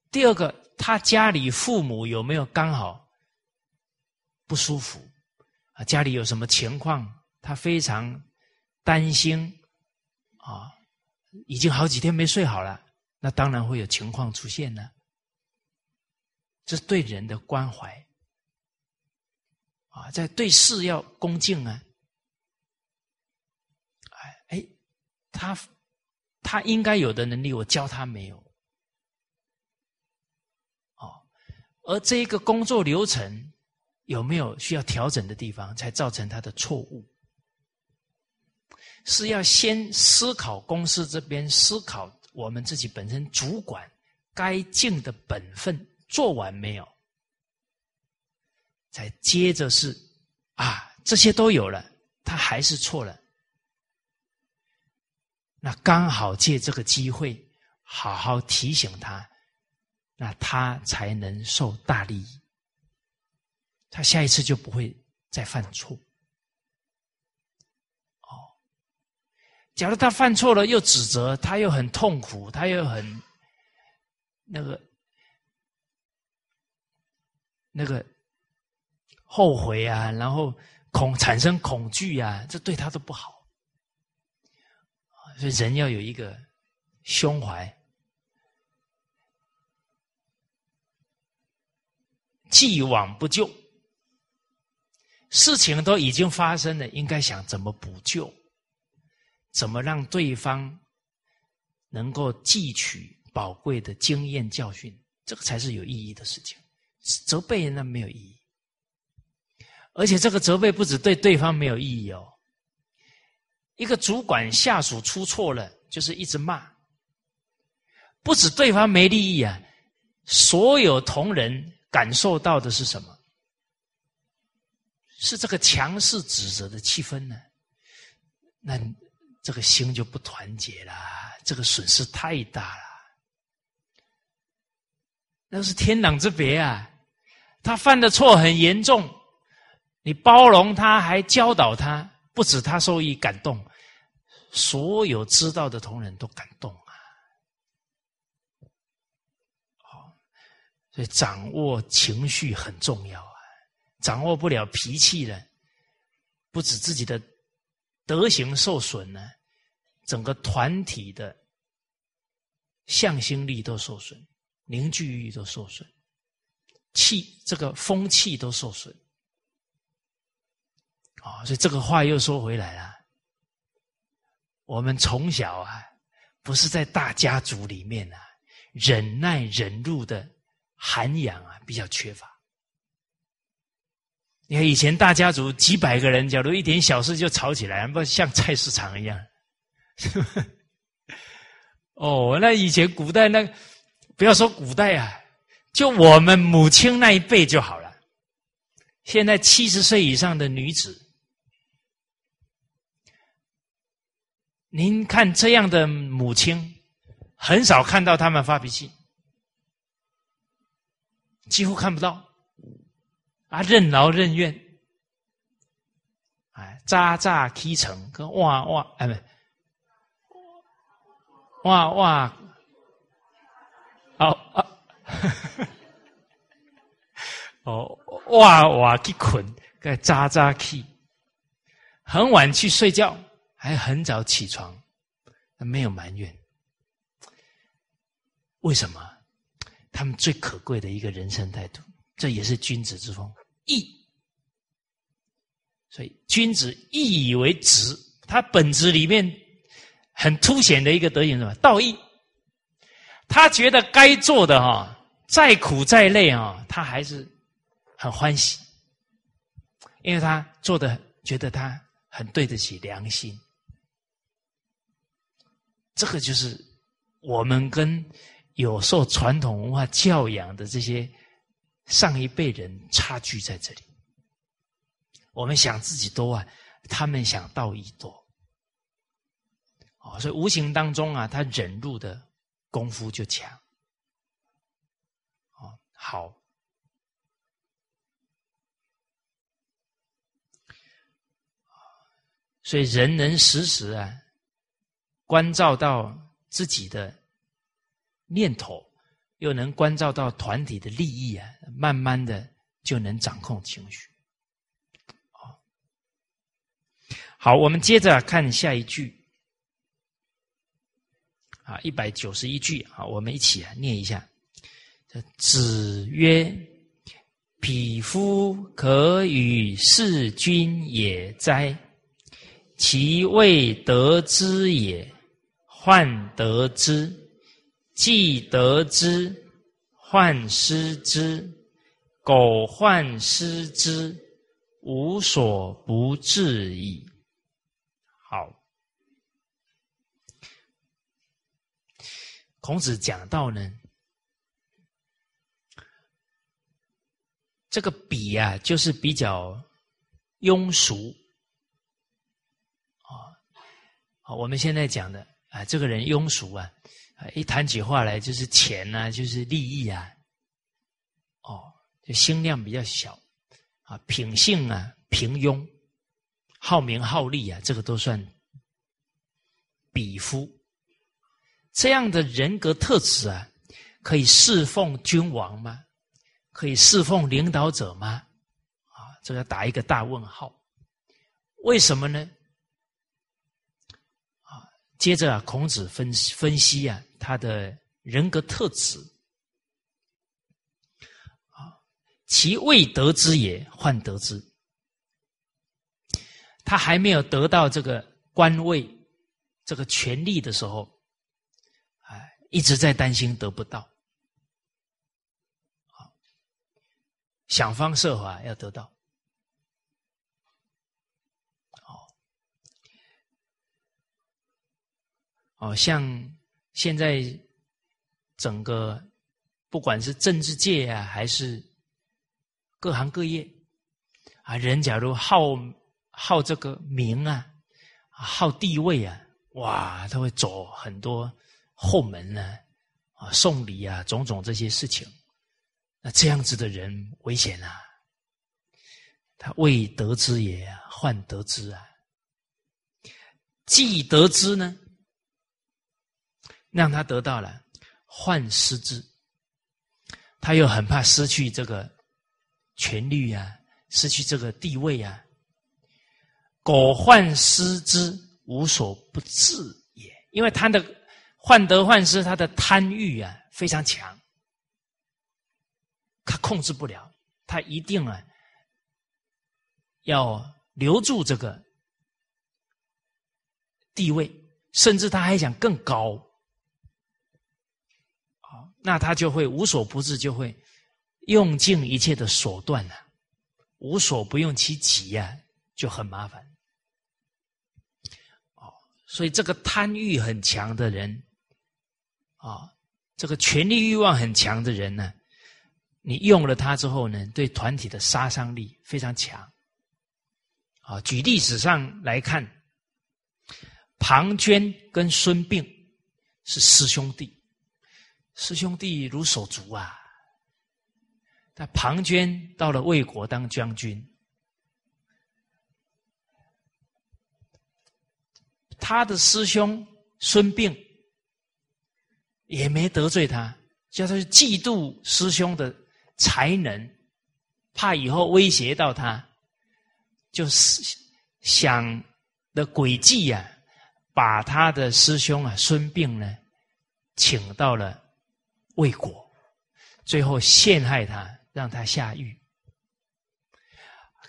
[SPEAKER 1] 第二个，他家里父母有没有刚好不舒服？啊，家里有什么情况？他非常担心啊，已经好几天没睡好了，那当然会有情况出现呢。这是对人的关怀啊，在对事要恭敬啊。哎，他他应该有的能力，我教他没有。哦，而这一个工作流程有没有需要调整的地方，才造成他的错误？是要先思考公司这边，思考我们自己本身主管该尽的本分做完没有，再接着是啊，这些都有了，他还是错了，那刚好借这个机会好好提醒他，那他才能受大利益，他下一次就不会再犯错。哦。假如他犯错了又指责，他又很痛苦，他又很那个那个后悔啊，然后恐产生恐惧啊，这对他都不好。所以人要有一个胸怀，既往不咎。事情都已经发生了，应该想怎么补救。怎么让对方能够汲取宝贵的经验教训？这个才是有意义的事情。责备人那没有意义，而且这个责备不止对对方没有意义哦。一个主管下属出错了，就是一直骂，不止对方没利益啊，所有同仁感受到的是什么？是这个强势指责的气氛呢？那。这个心就不团结了，这个损失太大了。那是天壤之别啊！他犯的错很严重，你包容他，还教导他，不止他受益感动，所有知道的同仁都感动啊！好，所以掌握情绪很重要啊！掌握不了脾气了，不止自己的德行受损呢。整个团体的向心力都受损，凝聚力都受损，气这个风气都受损，啊，所以这个话又说回来了。我们从小啊，不是在大家族里面啊，忍耐忍辱的涵养啊比较缺乏。你看以前大家族几百个人，假如一点小事就吵起来，不像菜市场一样。哦，那以前古代那，不要说古代啊，就我们母亲那一辈就好了。现在七十岁以上的女子，您看这样的母亲，很少看到他们发脾气，几乎看不到，啊，任劳任怨，哎，渣渣踢成跟哇哇，哎不。哇哇，哦啊，哦哇哇去困，该扎扎去，很晚去睡觉，还很早起床，没有埋怨。为什么？他们最可贵的一个人生态度，这也是君子之风，义。所以君子义以为直，他本质里面。很凸显的一个德行什么？道义。他觉得该做的哈，再苦再累啊，他还是很欢喜，因为他做的觉得他很对得起良心。这个就是我们跟有受传统文化教养的这些上一辈人差距在这里。我们想自己多啊，他们想道义多。所以无形当中啊，他忍辱的功夫就强。好。所以人能时时啊，关照到自己的念头，又能关照到团体的利益啊，慢慢的就能掌控情绪。好，我们接着看下一句，啊，一百九十一句啊，我们一起啊念一下。子曰：“匹夫可与事君也哉？其未得之也，患得之；既得之，患失之。苟患失之，无所不至矣。”好，孔子讲到呢，这个比啊，就是比较庸俗啊。好，我们现在讲的啊，这个人庸俗啊，啊，一谈起话来就是钱啊，就是利益啊，哦，就心量比较小啊，品性啊平庸。好名好利啊，这个都算比夫。这样的人格特质啊，可以侍奉君王吗？可以侍奉领导者吗？啊，这个打一个大问号。为什么呢？接着啊，孔子分分析啊，他的人格特质。啊，其未得之也，患得之。他还没有得到这个官位、这个权力的时候，哎，一直在担心得不到，想方设法要得到，哦，像现在整个不管是政治界啊，还是各行各业啊，人假如好。好这个名啊，好地位啊，哇，他会走很多后门呢，啊，送礼啊，种种这些事情，那这样子的人危险啊！他未得之也，患得之啊；既得之呢，让他得到了，患失之，他又很怕失去这个权力啊，失去这个地位啊。苟患失之，无所不至也。因为他的患得患失，他的贪欲啊非常强，他控制不了，他一定啊要留住这个地位，甚至他还想更高。那他就会无所不至，就会用尽一切的手段啊，无所不用其极呀，就很麻烦。哦所以，这个贪欲很强的人，啊，这个权力欲望很强的人呢，你用了他之后呢，对团体的杀伤力非常强。啊，举历史上来看，庞涓跟孙膑是师兄弟，师兄弟如手足啊。他庞涓到了魏国当将军。他的师兄孙膑也没得罪他，叫他嫉妒师兄的才能，怕以后威胁到他，就是想的诡计呀，把他的师兄啊孙膑呢，请到了魏国，最后陷害他，让他下狱。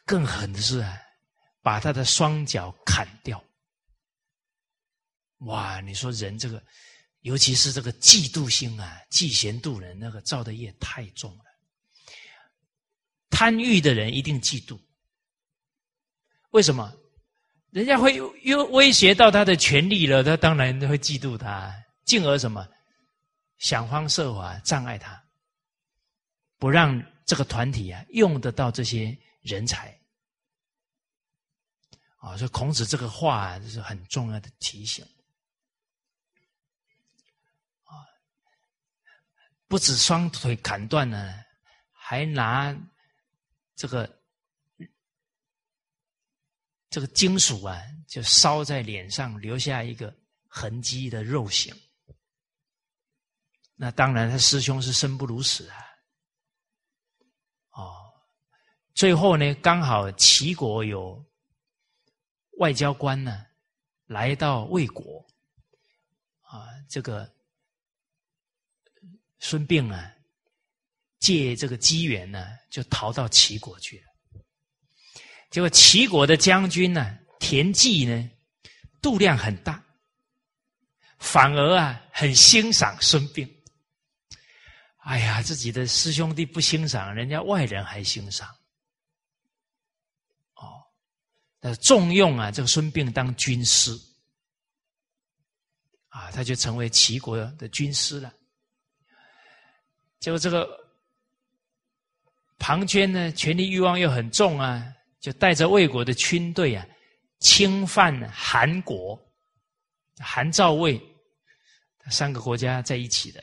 [SPEAKER 1] 更狠的是啊，把他的双脚砍掉。哇！你说人这个，尤其是这个嫉妒心啊，嫉贤妒能，那个造的业太重了。贪欲的人一定嫉妒，为什么？人家会又威胁到他的权利了，他当然会嫉妒他，进而什么？想方设法障碍他，不让这个团体啊用得到这些人才。啊，所以孔子这个话这是很重要的提醒。啊不止双腿砍断了，还拿这个这个金属啊，就烧在脸上，留下一个痕迹的肉形。那当然，他师兄是生不如死啊！哦，最后呢，刚好齐国有外交官呢，来到魏国，啊，这个孙膑啊，借这个机缘呢，就逃到齐国去了。结果齐国的将军呢，田忌呢，度量很大，反而啊，很欣赏孙膑。哎呀，自己的师兄弟不欣赏，人家外人还欣赏。哦，那重用啊，这个孙膑当军师，啊，他就成为齐国的军师了。结果这个庞涓呢，权力欲望又很重啊，就带着魏国的军队啊，侵犯韩国，韩赵魏三个国家在一起的。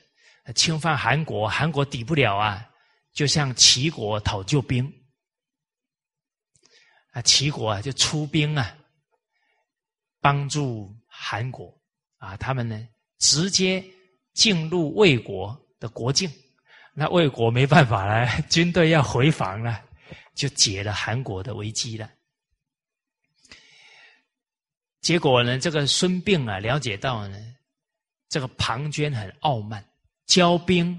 [SPEAKER 1] 侵犯韩国，韩国抵不了啊，就向齐国讨救兵。啊，齐国啊就出兵啊，帮助韩国啊，他们呢直接进入魏国的国境，那魏国没办法了，军队要回防了，就解了韩国的危机了。结果呢，这个孙膑啊了解到呢，这个庞涓很傲慢。骄兵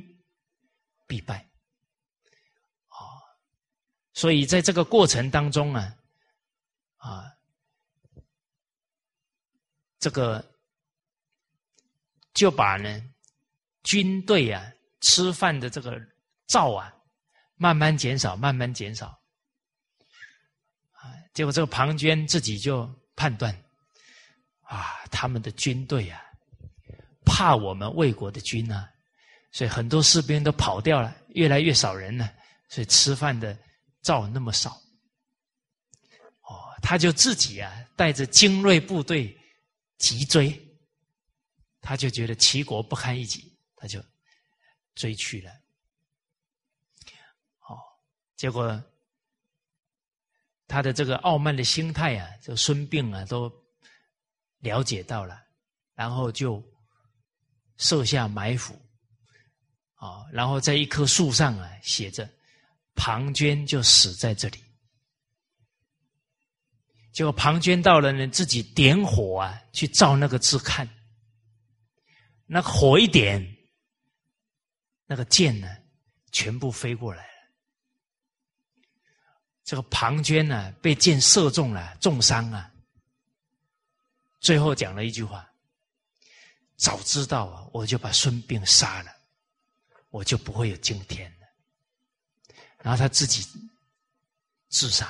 [SPEAKER 1] 必败，啊！所以在这个过程当中啊，啊，这个就把呢军队啊吃饭的这个灶啊慢慢减少，慢慢减少，结果这个庞涓自己就判断，啊，他们的军队啊怕我们魏国的军呢。所以很多士兵都跑掉了，越来越少人了，所以吃饭的灶那么少。哦，他就自己啊带着精锐部队急追，他就觉得齐国不堪一击，他就追去了。哦，结果他的这个傲慢的心态啊，这个孙膑啊都了解到了，然后就设下埋伏。啊，然后在一棵树上啊，写着“庞涓就死在这里”。结果庞涓到了呢，自己点火啊，去照那个字看。那火一点，那个箭呢，全部飞过来了。这个庞涓呢，被箭射中了，重伤啊。最后讲了一句话：“早知道啊，我就把孙膑杀了。”我就不会有今天了。然后他自己自杀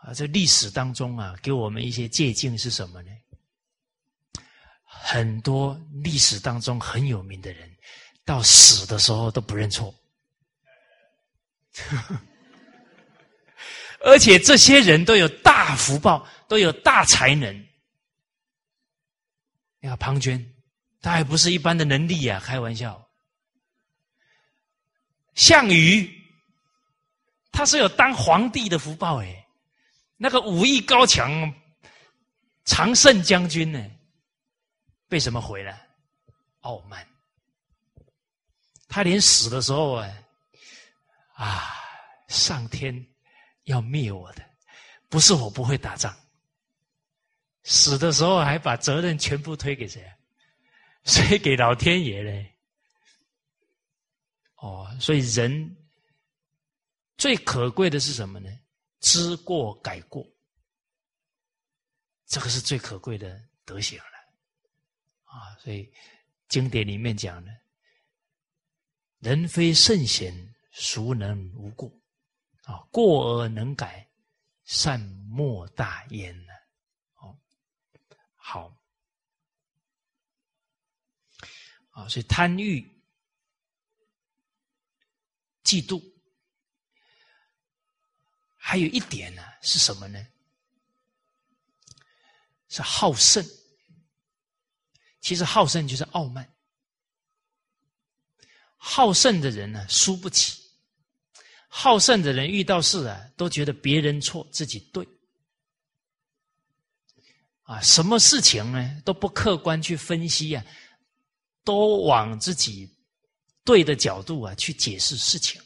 [SPEAKER 1] 啊！这历史当中啊，给我们一些借鉴是什么呢？很多历史当中很有名的人，到死的时候都不认错，而且这些人都有大福报，都有大才能。你看庞涓。他还不是一般的能力啊！开玩笑，项羽他是有当皇帝的福报哎，那个武艺高强，常胜将军呢，为什么回来？傲慢，他连死的时候啊，啊，上天要灭我的，不是我不会打仗，死的时候还把责任全部推给谁？所以给老天爷嘞，哦，所以人最可贵的是什么呢？知过改过，这个是最可贵的德行了。啊，所以经典里面讲的，人非圣贤，孰能无过？啊，过而能改，善莫大焉呢。哦，好。啊，所以贪欲、嫉妒，还有一点呢，是什么呢？是好胜。其实好胜就是傲慢，好胜的人呢，输不起。好胜的人遇到事啊，都觉得别人错，自己对。啊，什么事情呢，都不客观去分析啊，都往自己对的角度啊去解释事情，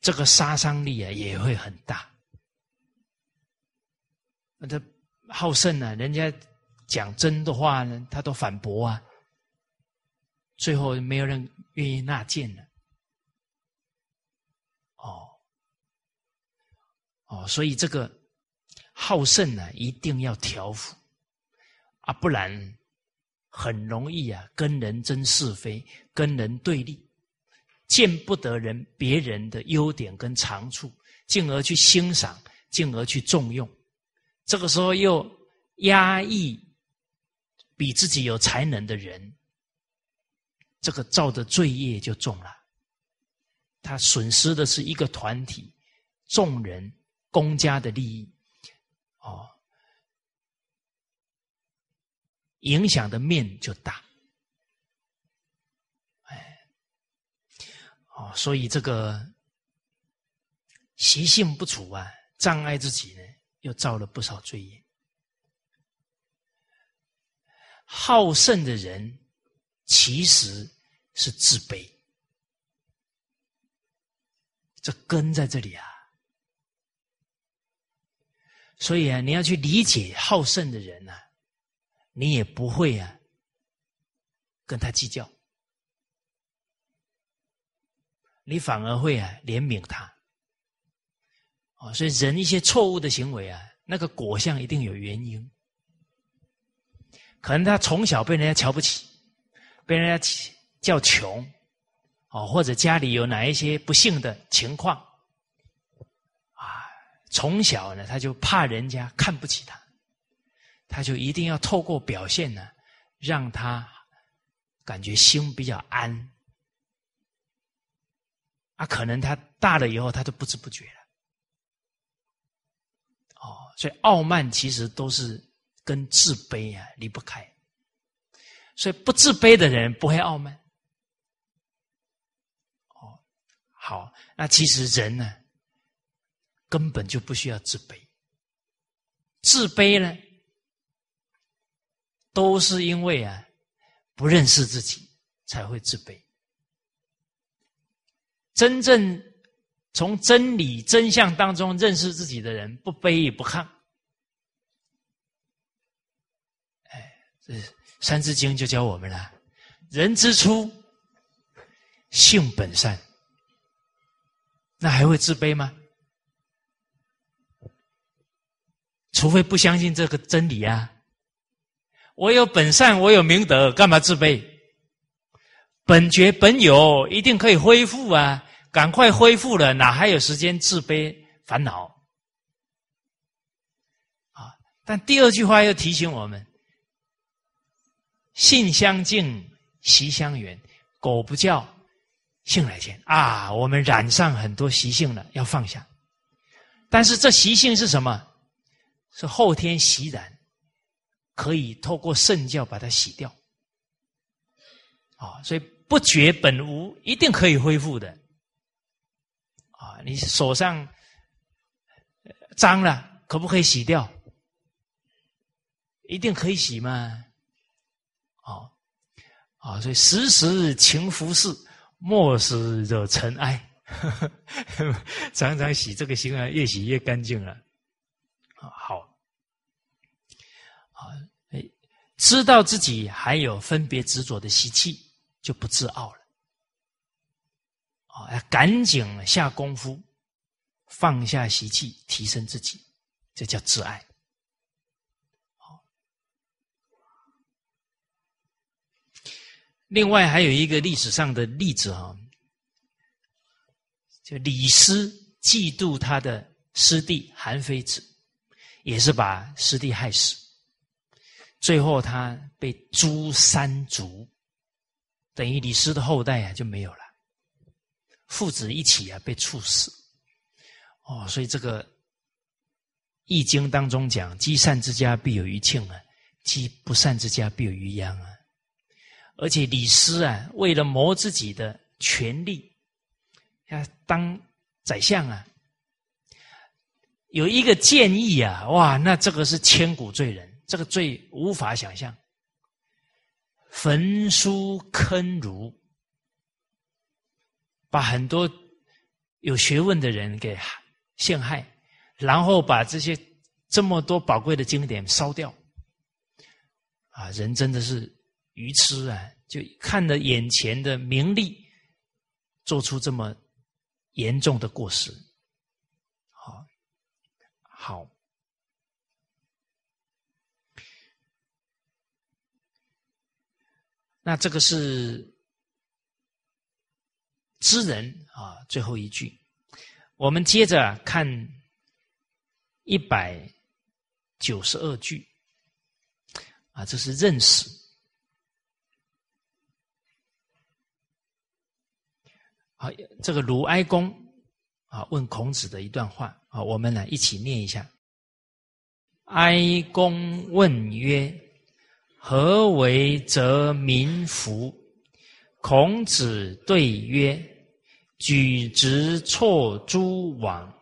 [SPEAKER 1] 这个杀伤力啊也会很大。那他好胜呢，人家讲真的话呢，他都反驳啊，最后没有人愿意纳谏了。哦，所以这个好胜呢，一定要调伏啊，不然很容易啊，跟人争是非，跟人对立，见不得人别人的优点跟长处，进而去欣赏，进而去重用。这个时候又压抑比自己有才能的人，这个造的罪业就重了。他损失的是一个团体，众人。公家的利益，哦，影响的面就大，哎，哦，所以这个习性不除啊，障碍自己呢，又造了不少罪业。好胜的人其实是自卑，这根在这里啊。所以啊，你要去理解好胜的人呢，你也不会啊跟他计较，你反而会啊怜悯他。哦，所以人一些错误的行为啊，那个果相一定有原因。可能他从小被人家瞧不起，被人家叫穷，哦，或者家里有哪一些不幸的情况。啊从小呢，他就怕人家看不起他，他就一定要透过表现呢，让他感觉心比较安。啊，可能他大了以后，他都不知不觉了。哦，所以傲慢其实都是跟自卑啊离不开。所以不自卑的人不会傲慢。哦，好，那其实人呢？根本就不需要自卑，自卑呢，都是因为啊不认识自己才会自卑。真正从真理真相当中认识自己的人，不卑也不亢。哎，这《三字经》就教我们了：人之初，性本善。那还会自卑吗？除非不相信这个真理啊！我有本善，我有明德，干嘛自卑？本觉本有，一定可以恢复啊！赶快恢复了，哪还有时间自卑烦恼？啊！但第二句话又提醒我们：性相近，习相远。狗不叫，性来见啊！我们染上很多习性了，要放下。但是这习性是什么？是后天习染，可以透过圣教把它洗掉，啊，所以不觉本无，一定可以恢复的，啊，你手上脏了，可不可以洗掉？一定可以洗吗？啊，啊，所以时时勤拂拭，莫使惹尘埃，常常洗这个心啊，越洗越干净了。啊好，啊，哎，知道自己还有分别执着的习气，就不自傲了。啊，要赶紧下功夫，放下习气，提升自己，这叫自爱。另外还有一个历史上的例子啊，就李斯嫉妒他的师弟韩非子。也是把师弟害死，最后他被诛三族，等于李斯的后代啊就没有了，父子一起啊被处死。哦，所以这个《易经》当中讲：积善之家必有余庆啊，积不善之家必有余殃啊。而且李斯啊，为了谋自己的权利，要当宰相啊，有一个建议啊，哇，那这个是千古罪人，这个罪无法想象，焚书坑儒，把很多有学问的人给陷害，然后把这些这么多宝贵的经典烧掉，啊，人真的是。愚痴啊，就看着眼前的名利，做出这么严重的过失。好，好，那这个是知人啊，最后一句，我们接着看一百九十二句啊，这是认识。好，这个鲁哀公啊问孔子的一段话啊，我们来一起念一下。哀公问曰：“何为则民服？”孔子对曰：“举直错诸枉，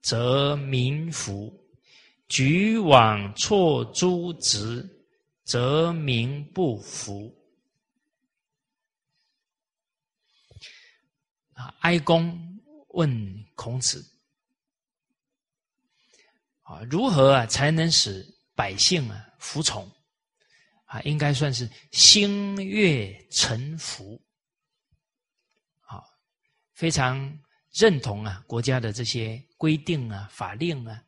[SPEAKER 1] 则民服；举枉错诸直，则民不服。”啊，哀公问孔子：“啊，如何啊才能使百姓啊服从？啊，应该算是心悦诚服。啊，非常认同啊国家的这些规定啊法令啊。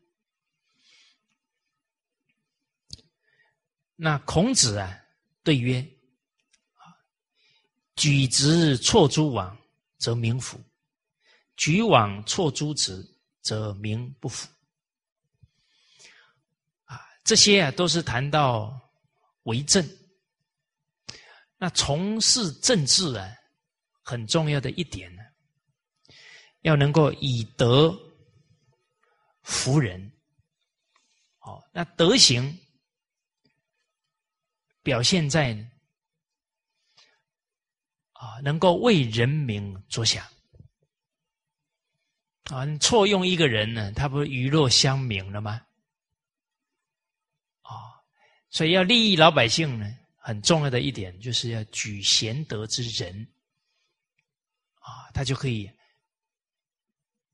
[SPEAKER 1] 那孔子啊对曰：举直错诸枉。”则民服，举枉错诸直，则民不服。啊，这些啊都是谈到为政。那从事政治啊，很重要的一点呢，要能够以德服人。好，那德行表现在。啊，能够为人民着想啊！你错用一个人呢，他不是鱼肉乡民了吗？所以要利益老百姓呢，很重要的一点就是要举贤德之人啊，他就可以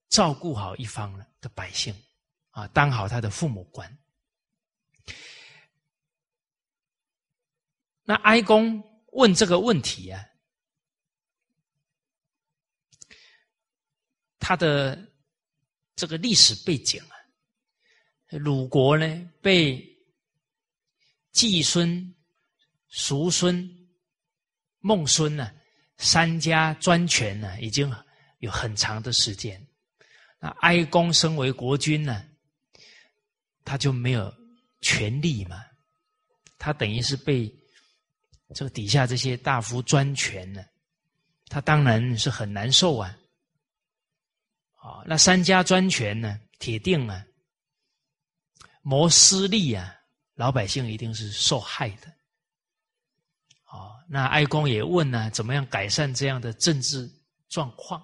[SPEAKER 1] 照顾好一方的百姓啊，当好他的父母官。那哀公问这个问题啊？他的这个历史背景啊，鲁国呢被季孙、叔孙、孟孙呢三家专权呢，已经有很长的时间。那哀公身为国君呢，他就没有权力嘛，他等于是被这个底下这些大夫专权呢，他当然是很难受啊。啊，那三家专权呢？铁定啊，谋私利啊，老百姓一定是受害的。哦，那哀公也问呢，怎么样改善这样的政治状况？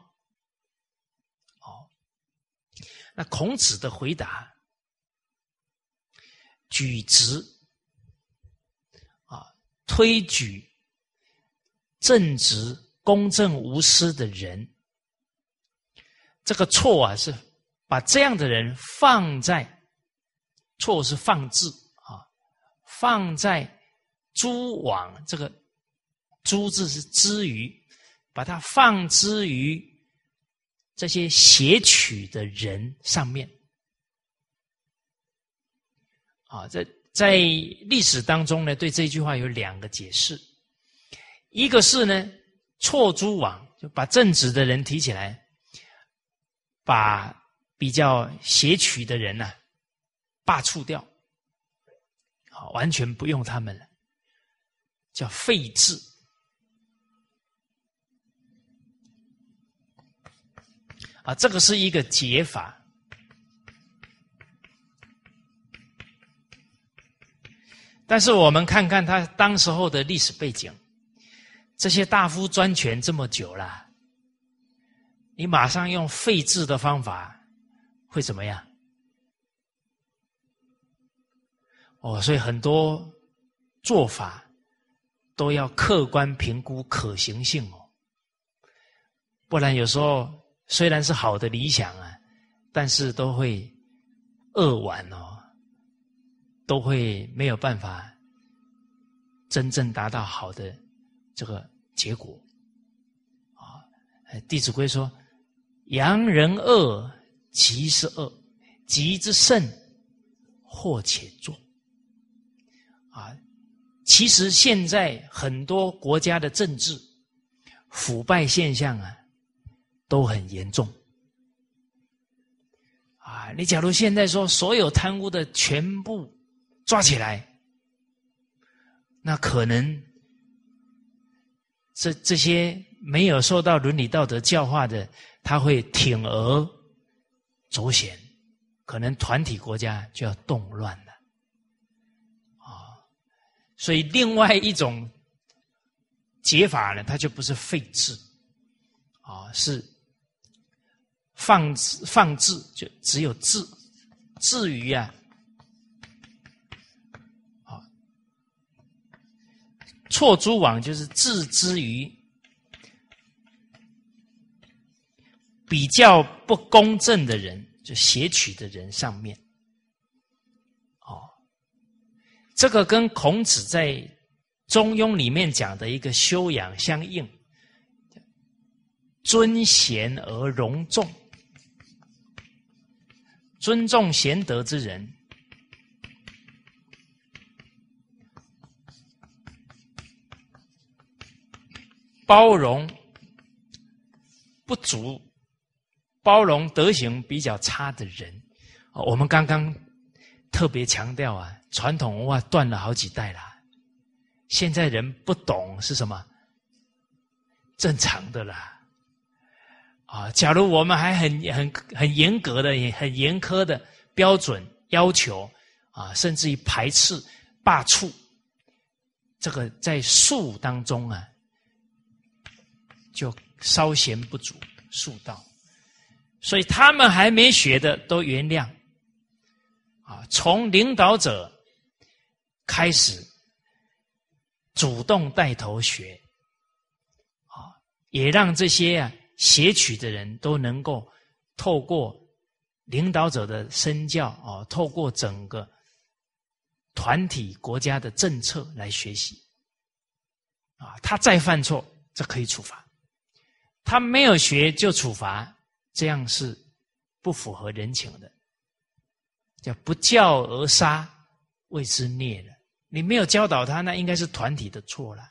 [SPEAKER 1] 哦，那孔子的回答，举直啊，推举正直、公正、无私的人。这个错啊，是把这样的人放在错是放置，放在诸往这个诸字是之于，把它放之于这些邪取的人上面啊，在在历史当中呢，对这句话有两个解释，一个是呢错诸往，就把正直的人提起来。把比较邪曲的人呢罢黜掉，好，完全不用他们了，叫废治。啊，这个是一个解法。但是我们看看他当时候的历史背景，这些大夫专权这么久了，你马上用废治的方法，会怎么样？哦，所以很多做法都要客观评估可行性哦，不然有时候虽然是好的理想啊，但是都会扼腕哦，都会没有办法真正达到好的这个。结果，啊，《弟子规》说：“阳人恶，吉是恶；吉之甚，或且作。”啊，其实现在很多国家的政治腐败现象啊，都很严重。啊，你假如现在说所有贪污的全部抓起来，那可能。这这些没有受到伦理道德教化的，他会铤而走险，可能团体国家就要动乱了，所以另外一种解法呢，它就不是废字，啊，是放置放置，就只有治，至于啊。啊错诸网就是置之于比较不公正的人，就邪取的人上面。哦，这个跟孔子在《中庸》里面讲的一个修养相应，尊贤而容众，尊重贤德之人。包容不足、包容德行比较差的人，我们刚刚特别强调啊，传统文化断了好几代了，现在人不懂是什么，正常的啦。啊，假如我们还很很很严格的、很严苛的标准要求啊，甚至于排斥、罢黜，这个在术当中啊。就稍嫌不足，术道，所以他们还没学的都原谅，啊，从领导者开始主动带头学，啊，也让这些啊邪曲的人都能够透过领导者的身教啊，透过整个团体国家的政策来学习，啊，他再犯错，这可以处罚。他没有学就处罚，这样是不符合人情的，叫不教而杀，谓之孽了。你没有教导他，那应该是团体的错了，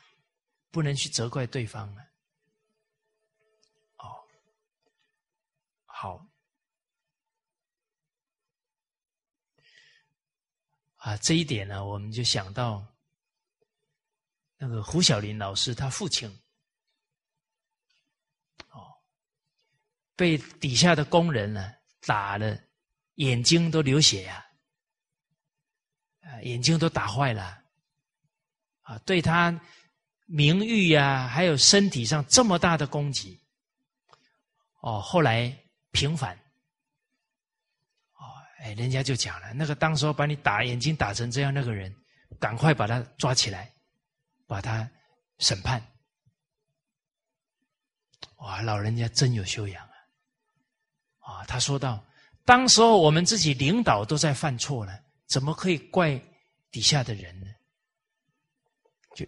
[SPEAKER 1] 不能去责怪对方了。哦，好，啊，这一点呢，我们就想到那个胡小林老师他父亲哦。被底下的工人呢打了，眼睛都流血呀，眼睛都打坏了，啊，对他名誉呀，还有身体上这么大的攻击，哦，后来平反，哦，哎，人家就讲了，那个当时候把你打眼睛打成这样那个人，赶快把他抓起来，把他审判，哇，老人家真有修养。啊，他说道：“当时候我们自己领导都在犯错了，怎么可以怪底下的人呢？就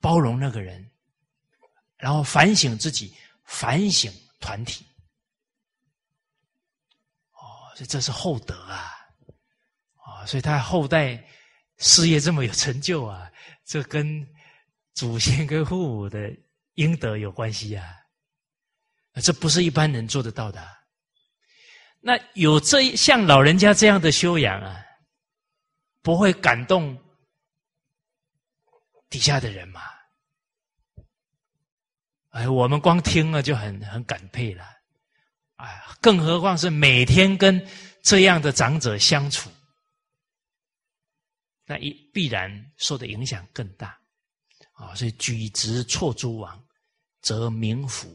[SPEAKER 1] 包容那个人，然后反省自己，反省团体。哦，所以这是厚德啊！啊，所以他后代事业这么有成就啊，这跟祖先跟父母的应得有关系啊！这不是一般人做得到的。”那有这像老人家这样的修养啊，不会感动底下的人吗？哎，我们光听了就很很感佩了，哎，更何况是每天跟这样的长者相处，那一必然受的影响更大啊！所以举直错诸王则民服。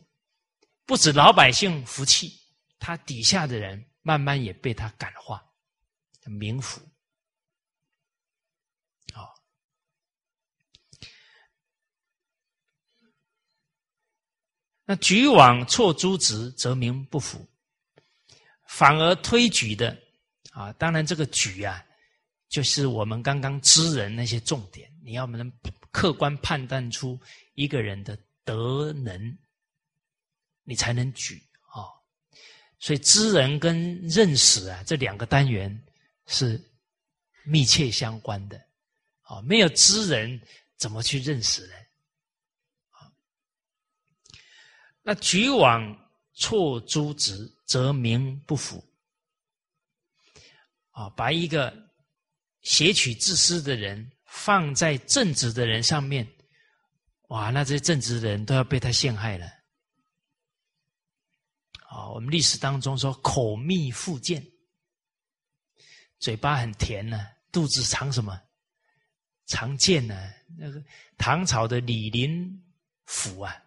[SPEAKER 1] 不止老百姓服气，他底下的人慢慢也被他感化，民服。啊，那举往错诸职，则民不服，反而推举的啊，当然这个举啊，就是我们刚刚知人那些重点，你要能客观判断出一个人的德能。你才能举啊，所以知人跟认识啊这两个单元是密切相关的啊，没有知人怎么去认识人啊？那举往错诸子，则名不符啊，把一个挟取自私的人放在正直的人上面，哇，那这些正直的人都要被他陷害了。啊，我们历史当中说口蜜腹剑，嘴巴很甜呢，肚子藏什么？藏剑呢？那个唐朝的李林甫啊，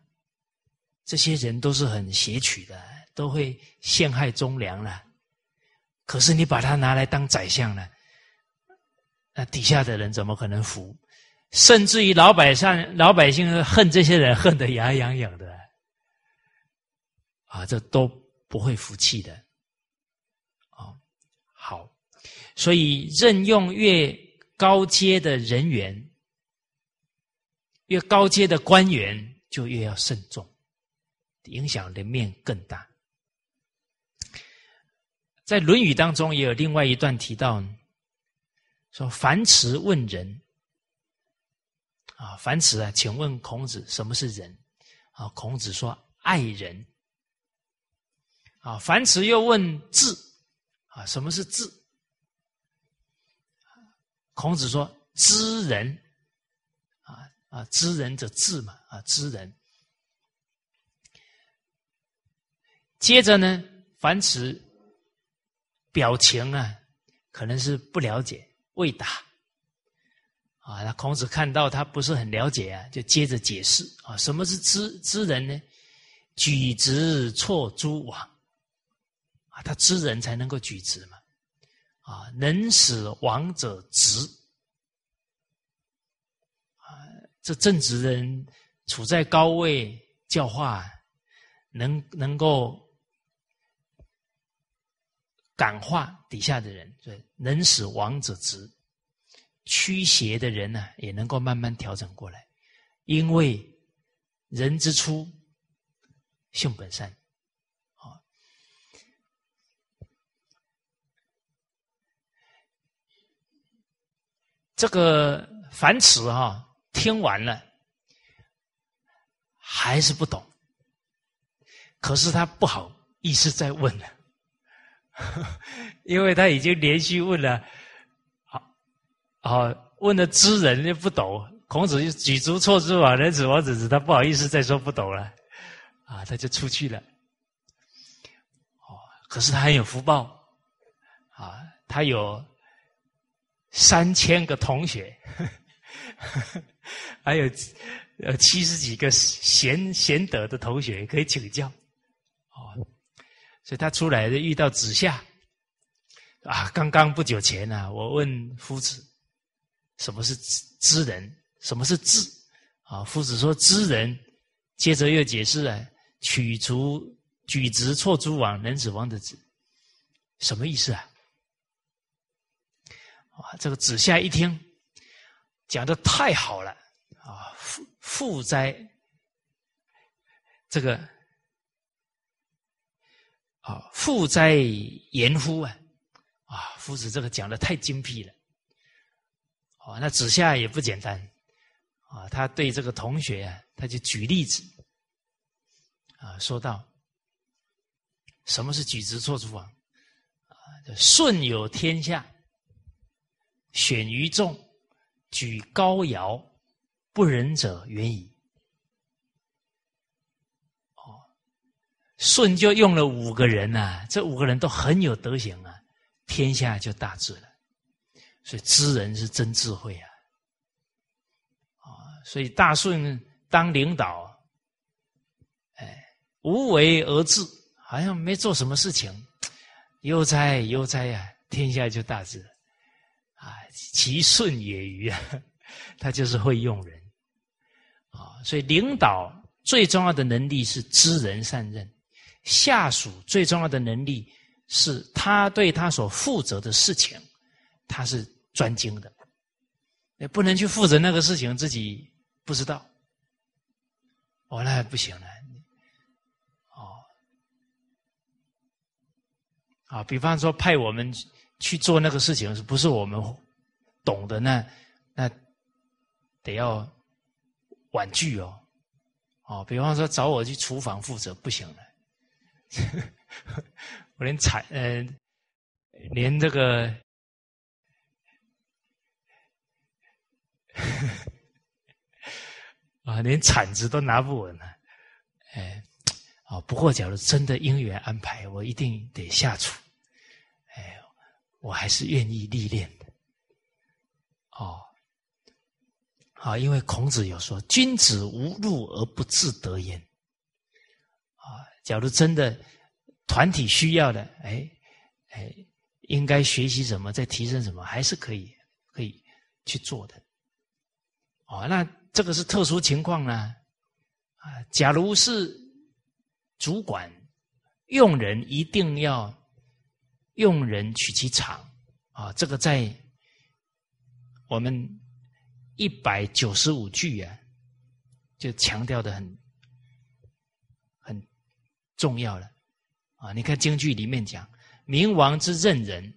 [SPEAKER 1] 这些人都是很邪曲的，都会陷害忠良了。可是你把他拿来当宰相了，那底下的人怎么可能服？甚至于老百姓老百姓恨这些人，恨得牙痒痒的。啊，这都不会服气的，啊，好，所以任用越高阶的人员，越高阶的官员就越要慎重，影响的面更大。在《论语》当中也有另外一段提到，说樊迟问仁，啊，樊迟啊，请问孔子什么是仁？啊，孔子说爱人。啊，樊迟又问智，啊，什么是智？孔子说知人，啊啊，知人者智嘛，啊，知人。接着呢，樊迟表情啊，可能是不了解，未答。啊，那孔子看到他不是很了解啊，就接着解释啊，什么是知知人呢？举直错诸枉。啊，他知人才能够举直嘛，啊，能使王者直，啊，这正直人处在高位教化，能能够感化底下的人，对，能使王者直，驱邪的人呢，也能够慢慢调整过来，因为人之初，性本善。啊这个凡此哈听完了，还是不懂。可是他不好意思再问了，因为他已经连续问了，好，好问的知人就不懂。孔子就举足错之啊，人子王子子，他不好意思再说不懂了，啊，他就出去了。哦，可是他很有福报，啊，他有。三千个同学，还有呃七十几个贤贤德的同学可以请教，哦，所以他出来的遇到子夏，啊，刚刚不久前呢，我问夫子，什么是知人？什么是智？啊，夫子说知人，接着又解释了取足举直错诸枉能使王的子，什么意思啊？啊，这个子夏一听，讲的太好了啊！富富哉，这个啊，富哉言乎啊！啊，夫子这个讲的太精辟了。哦，那子夏也不简单啊！他对这个同学啊，他就举例子啊，说到什么是举直错诸枉啊？舜有天下。选于众，举高尧，不仁者远矣。哦，舜就用了五个人呐，这五个人都很有德行啊，天下就大治了。所以知人是真智慧啊！啊，所以大舜当领导，哎无为而治，好像没做什么事情，悠哉悠哉呀，天下就大治了。啊，其顺也于啊，他就是会用人啊，所以领导最重要的能力是知人善任，下属最重要的能力是他对他所负责的事情，他是专精的，也不能去负责那个事情自己不知道，哦，那不行了。哦啊，比方说派我们去做那个事情，是不是我们懂的？那那得要婉拒哦。哦，比方说找我去厨房负责，不行了。我连铲呃，连这个 啊，连铲子都拿不稳了。哎，啊，不过假如真的因缘安排，我一定得下厨。哎我还是愿意历练的，哦，好，因为孔子有说：“君子无禄而不自得焉。”假如真的团体需要的，哎哎，应该学习什么，再提升什么，还是可以可以去做的。哦，那这个是特殊情况呢，啊，假如是主管用人，一定要。用人取其长，啊，这个在我们一百九十五句啊，就强调的很重要了，啊，你看京剧里面讲，明王之任人，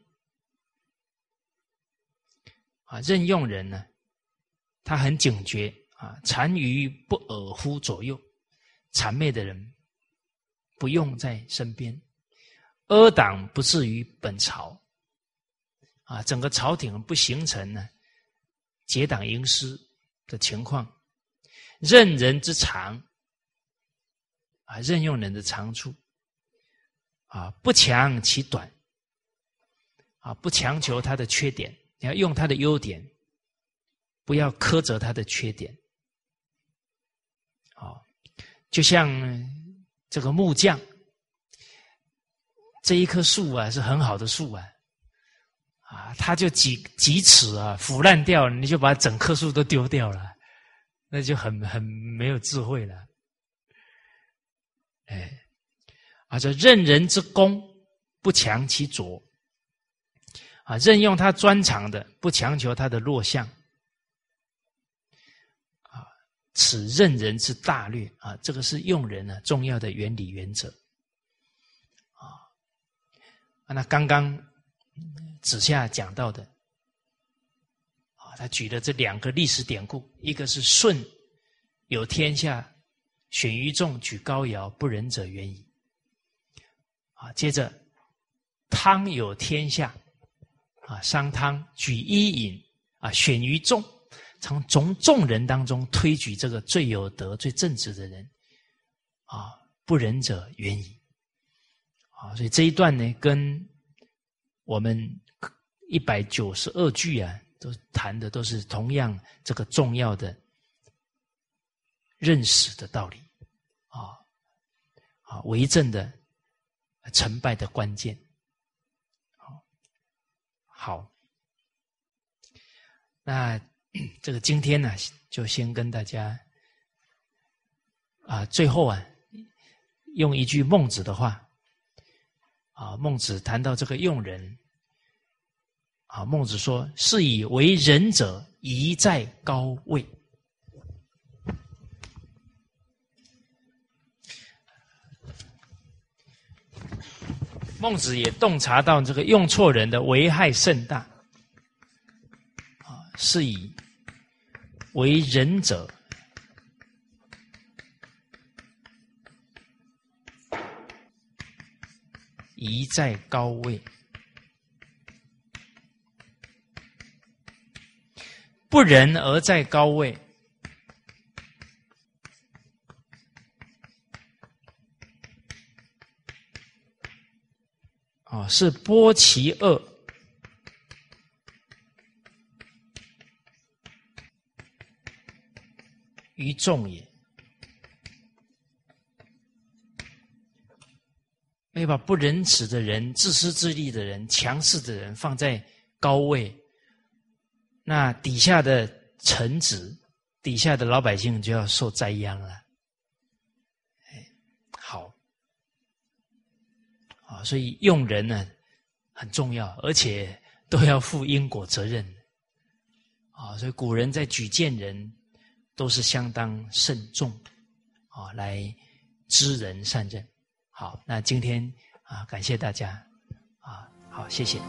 [SPEAKER 1] 啊，任用人呢，他很警觉，啊，单于不尔乎左右，谄媚的人不用在身边。阿党不至于本朝，啊，整个朝廷不形成呢结党营私的情况，任人之长，啊，任用人的长处，啊，不强其短，啊，不强求他的缺点，你要用他的优点，不要苛责他的缺点，啊，就像这个木匠。这一棵树啊，是很好的树啊，啊，它就几几尺啊，腐烂掉，你就把整棵树都丢掉了，那就很很没有智慧了。哎，啊，这任人之功，不强其拙，啊，任用他专长的，不强求他的弱项，啊，此任人之大略啊，这个是用人呢重要的原理原则。啊，那刚刚子夏讲到的，啊，他举的这两个历史典故，一个是舜有天下，选于众举高尧，不仁者远矣。啊，接着汤有天下，啊，商汤举伊尹，啊，选于众，从从众人当中推举这个最有德、最正直的人，啊，不仁者远矣。啊，所以这一段呢，跟我们一百九十二句啊，都谈的都是同样这个重要的认识的道理啊啊，为政的成败的关键。好，好，那 这个今天呢，就先跟大家啊，最后啊，用一句孟子的话。啊，孟子谈到这个用人，啊，孟子说：“是以为人者，宜在高位。”孟子也洞察到这个用错人的危害甚大，啊，是以为人者。宜在高位，不仁而在高位，啊，是波其恶于众也。要把不仁慈的人、自私自利的人、强势的人放在高位，那底下的臣子、底下的老百姓就要受灾殃了。哎，好，所以用人呢很重要，而且都要负因果责任。啊，所以古人在举荐人都是相当慎重，啊，来知人善任。好，那今天啊，感谢大家，啊，好，谢谢。